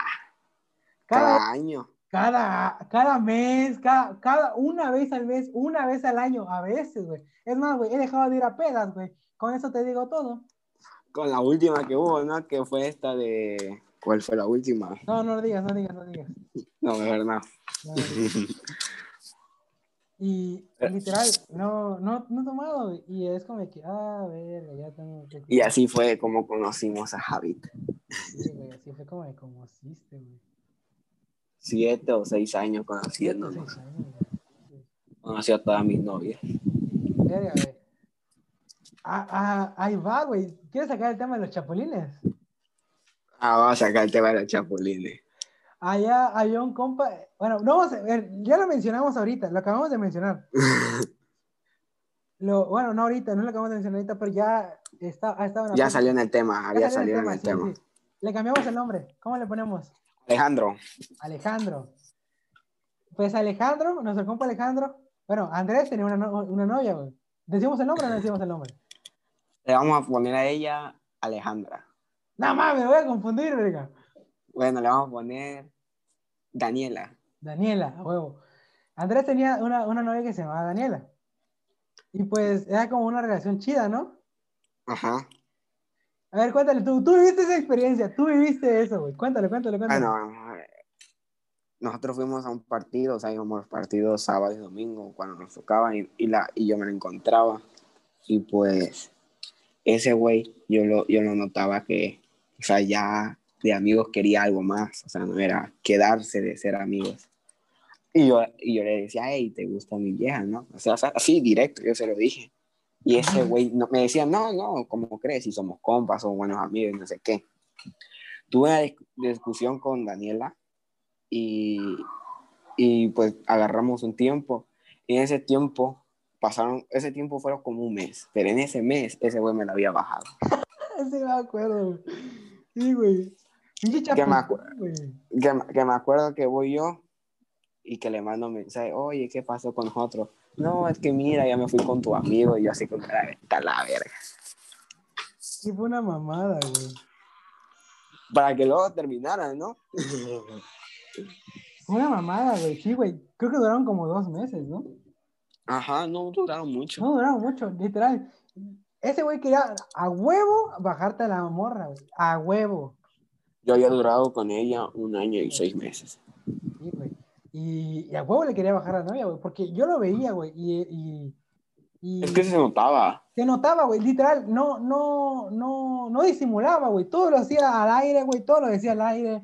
Cada, cada año. cada, cada mes, cada, cada, una vez al mes, una vez al año, a veces, güey. Es más, güey, he dejado de ir a pedas, güey. Con eso te digo todo. Con la última que hubo, ¿no? Que fue esta de... ¿Cuál fue la última? No, no lo digas, no digas, no digas. No, de verdad. No lo. Y literal, no, no, no he tomado. Y es como que, ah, verga, ya tengo que... Y así fue como conocimos a Javid. Sí, güey, así fue como de conociste, güey. Siete o seis años Siete, conociéndonos. seis años, güey. Conocí a todas mis novias. Verga, güey. Ah, ah, ahí va, güey. ¿Quieres sacar el tema de los chapulines? Ah, vamos a sacar el tema de los chapulines. Allá hay un compa. Bueno, no vamos a ver, ya lo mencionamos ahorita, lo acabamos de mencionar. Lo, bueno, no ahorita, no lo acabamos de mencionar ahorita, pero ya está, ha estado en ya salió en el tema, había salido en el sí, tema. sí. Le cambiamos el nombre. ¿Cómo le ponemos? Alejandro, Alejandro. Pues Alejandro, nuestro compa Alejandro. Bueno, Andrés tenía una, no- una novia, güey. ¿Decimos el nombre o no decimos el nombre? Le vamos a poner a ella Alejandra. Nada más, me voy a confundir, verga. Bueno, le vamos a poner Daniela. Daniela, a huevo. Andrés tenía una, una novia que se llamaba Daniela. Y pues era como una relación chida, ¿no? Ajá. A ver, cuéntale tú. Tú viviste esa experiencia, tú viviste eso, güey. Cuéntale, cuéntale, cuéntale. Bueno, nosotros fuimos a un partido, o sea, íbamos a los partidos sábado y domingo cuando nos tocaban y, y la, y yo me lo encontraba. Y pues ese güey, yo lo, yo lo notaba que, o sea, ya de amigos quería algo más, o sea, no era quedarse de ser amigos. Y yo, y yo le decía, hey, ¿te gusta mi vieja, no? O sea, así directo, yo se lo dije. Y ese güey no, me decía, no, no, ¿cómo crees? Si somos compas, somos buenos amigos no sé qué. Tuve una dis- discusión con Daniela y, y pues agarramos un tiempo. Y en ese tiempo pasaron, ese tiempo fueron como un mes, pero en ese mes ese güey me lo había bajado. Sí, me acuerdo. Sí, güey. Que me, chapulín, acu- güey. que, me- que me acuerdo que voy yo y que le mando un mensaje, oye, ¿qué pasó con nosotros? No, es que mira, ya me fui con tu amigo y yo así como, "Ay, está la verga. Sí, fue una mamada, güey. Para que luego terminaran, ¿no? Una mamada, güey. Sí, güey. Creo que duraron como dos meses, ¿no? Ajá, no duraron mucho. No duraron mucho, literal. Ese güey quería a huevo bajarte a la morra, güey. A huevo. Yo había durado con ella un año y seis meses. Sí, güey. Y, y a huevo le quería bajar a la novia, güey. Porque yo lo veía, güey. Y, y, y Es que se notaba. se notaba, güey. Literal, no, no, no, no disimulaba, güey. Todo lo hacía al aire, güey. Todo lo decía al aire.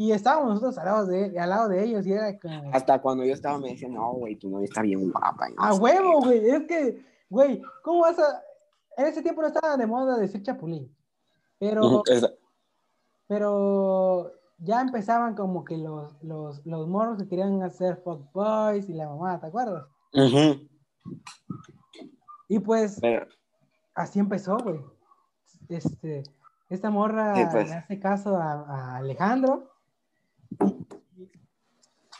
Y estábamos nosotros al lado de, al lado de ellos. Y era como. Hasta cuando yo estaba me decían, no, güey, tu novia está bien guapa. no A huevo, qué". güey. Es que, güey, ¿cómo vas a.? En ese tiempo no estaba de moda decir chapulín. Pero, pero ya empezaban como que los, los, los morros que querían hacer fuck boys y la mamá, ¿te acuerdas? Ujú. Y pues Pero, así empezó, güey. Este, esta morra Sí, pues. le hace caso a, a Alejandro.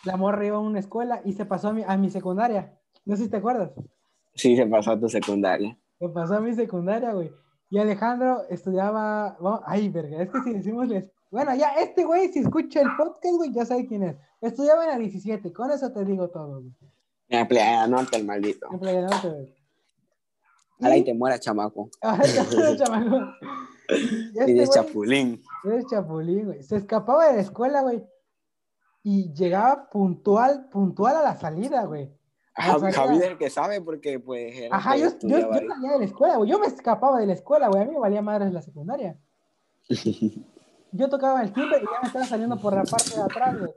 La morra iba a una escuela y se pasó a mi, a mi secundaria. No sé si te acuerdas. sí, se pasó a tu secundaria. Me pasó a mi secundaria, güey. Y Alejandro estudiaba. Ay, verga, es que si decimos. Bueno, ya este güey, si escucha el podcast, güey, ya sabe quién es. Estudiaba en la 17, con eso te digo todo, güey. En la playa norte, el maldito. En Playa Norte, güey. Ojalá y te muera, chamaco. Ahora ya fue, chamaco. Este chapulín. eres chapulín, güey. Se escapaba de la escuela, güey. Y llegaba puntual, puntual a la salida, güey. Javi. Javi es el que sabe porque, pues, era Ajá, que yo, yo, yo salía de la escuela, güey. Yo me escapaba de la escuela, güey. A mí me valía madres la secundaria. Yo tocaba el timbre y ya me estaba saliendo por la parte de atrás, güey.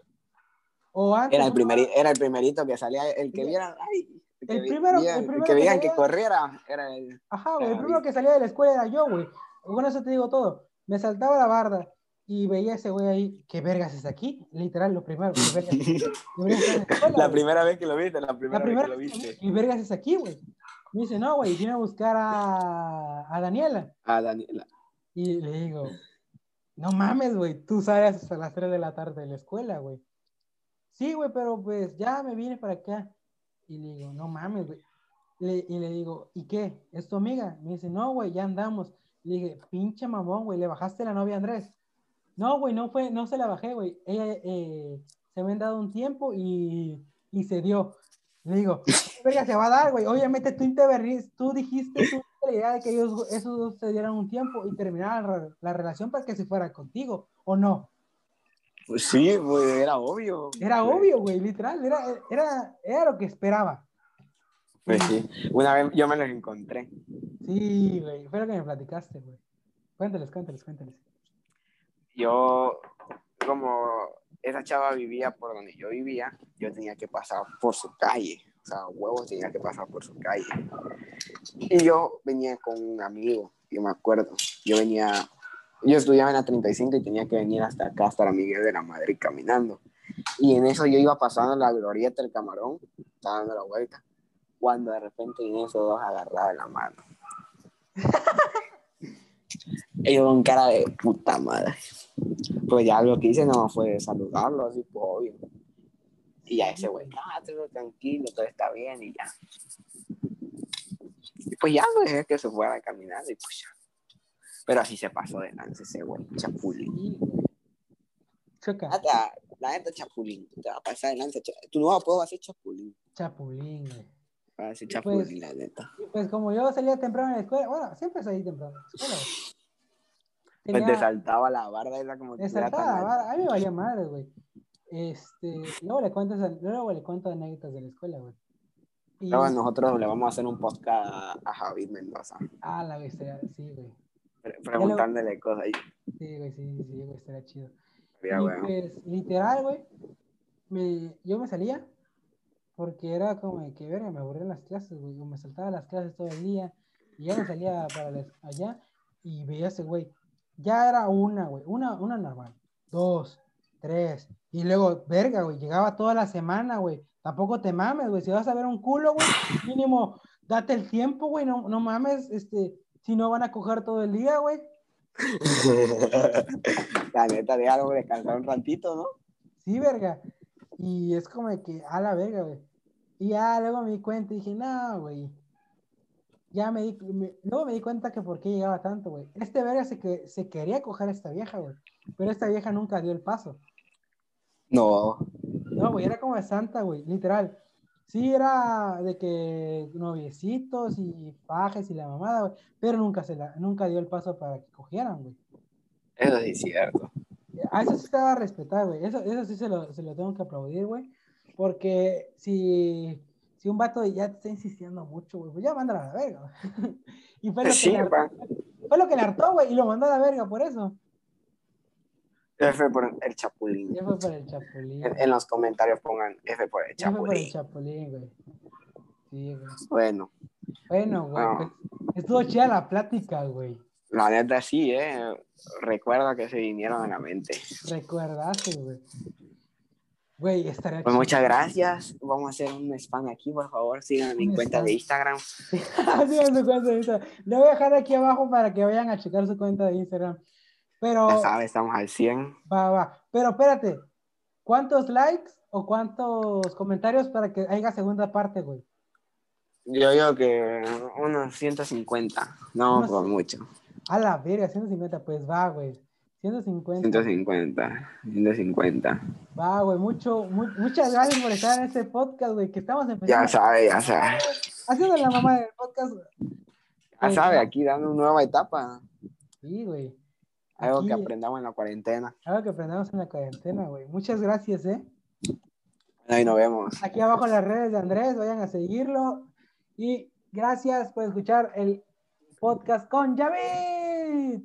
O antes. Era el, ¿no? primeri- era el primerito que salía, el que viera, ay, el que, El vi- primero- el el primero que que veían que salía. corriera, era el... Ajá, güey. El primero que salía de la escuela era yo, güey. Con eso te digo todo. Me saltaba la barda y veía a ese güey ahí. ¿Qué vergas es aquí? Literal, lo primero. ¿Qué vergas es aquí? La escuela, La güey. primera vez que lo viste, la primera, La primera vez que lo viste. vi, ¿Qué vergas es aquí, güey? Me dice, no, güey, vine a buscar a, a Daniela. A Daniela. Y le digo, no mames, güey, tú sales hasta las 3 de la tarde de la escuela, güey. Sí, güey, pero pues ya me vine para acá. Y le digo, no mames, güey. Le- y le digo, ¿y qué? ¿Es tu amiga? Me dice, no, güey, ya andamos. Le dije, pinche mamón, güey, ¿le bajaste la novia a Andrés? No, güey, no fue, no se la bajé, güey. Ella eh, se me han dado un tiempo y, y se dio. Le digo, ¿qué verga se va a dar, güey? Obviamente tú, tú dijiste tú la idea de que ellos, esos dos se dieran un tiempo y terminaran la, la relación para que se fuera contigo, ¿o no? Pues sí, pues, era obvio. Era obvio, güey, literal, era, era, era lo que esperaba. Pues sí. Una vez yo me los encontré. Sí, güey, fue lo que me platicaste, güey. Cuéntales, cuéntales, cuéntales. Yo, como esa chava vivía por donde yo vivía, yo tenía que pasar por su calle. O sea, huevos tenía que pasar por su calle. Y yo venía con un amigo, yo me acuerdo. Yo venía, yo estudiaba en la 35 y tenía que venir hasta acá, hasta la Miguel de la Madrid caminando. Y en eso yo iba pasando la glorieta del camarón, estaba dando la vuelta, cuando de repente vienen esos dos agarrados de la mano. Ellos con cara de puta madre. Pues ya lo que hice no fue saludarlo, así pues obvio. Y ya ese güey, ah, todo tranquilo, todo está bien y ya. Y pues ya lo dejé que se fuera caminando y pues ya. Pero así se pasó de lance ese güey, chapulín. Choca, Neta, la neta chapulín, te va a pasar de lance. Tu nuevo apodo va a ser chapulín. chapulín, güey. Va a ser Pues- chapulín, la neta. Pues como yo salía temprano en la escuela, bueno, siempre salí temprano en la escuela, Pues te Tenía- saltaba la barda esa como fuera saltaba la vara, a mí me valía madre, güey. Este, luego le cuento, luego le cuento anécdotas de la escuela, güey. Y, Luego nosotros le vamos a hacer un podcast a, Javid Mendoza, ah, la bestia, sí, güey. pre- preguntándole cosas ahí. Sí, güey, sí, sí, güey, estaría chido. Sería y bueno. pues, literal, güey, me, yo me salía porque era como de que, verga, me aburrían las clases, güey. Me saltaba las clases todo el día y ya me salía para allá y veía a ese güey. Ya era una, güey, una, una normal. Dos, tres. Y luego, verga, güey, llegaba toda la semana, güey. Tampoco te mames, güey. Si vas a ver un culo, güey, mínimo, date el tiempo, güey. No, no mames, este, si no van a coger todo el día, güey. la neta, de algo descansar un ratito, ¿no? Sí, verga. Y es como que, a la verga, güey. Y ya luego me di cuenta y dije, no, güey. Ya me di, luego me di cuenta que por qué llegaba tanto, güey. Este verga se, que, se quería coger a esta vieja, güey. Pero esta vieja nunca dio el paso. No. No, güey, era como de santa, güey, literal. Sí, era de que noviecitos y pajes y la mamada, güey, pero nunca, se la, nunca dio el paso para que cogieran, güey. Eso sí es cierto. A eso sí estaba respetado, güey. Eso, eso sí se lo, se lo tengo que aplaudir, güey. Porque si, si un vato ya te está insistiendo mucho, güey, pues ya mándalo a la verga. y fue lo, que le hartó, fue lo que le hartó, güey, y lo mandó a la verga por eso. F por el Chapulín. F por el Chapulín. En, en, los comentarios pongan F por el Chapulín. F por el Chapulín, güey. Sí, güey. Bueno. Bueno, güey. Pues, estuvo chida la plática, güey. La neta sí, ¿eh? Recuerda que se vinieron a la mente. Recuerdaste, güey. Güey, estaría Pues muchas gracias. Vamos a hacer un spam aquí, por favor. Sigan mi cuenta de Instagram. Sigan su cuenta de Instagram. Lo voy a dejar aquí abajo para que vayan a checar su cuenta de Instagram. Pero. Ya sabes, estamos al 100. Va, va. Pero espérate. ¿Cuántos likes o cuántos comentarios para que haya segunda parte, güey? Yo digo que unos 150. No, unos... por mucho. A la verga, 150, pues va, güey. 150. 150, 150. Va, güey, mucho, mu muchas gracias por estar en este podcast, güey, que estamos empezando. Ya sabe, ya sabe. Haciendo la mamá del podcast. Ya eh, sabe, aquí dando una nueva etapa. Sí, güey. Algo aquí, que aprendamos en la cuarentena. Algo que aprendamos en la cuarentena, güey. Muchas gracias, ¿eh? Ahí nos vemos. Aquí abajo en las redes de Andrés, vayan a seguirlo. Y gracias por escuchar el podcast con Javid.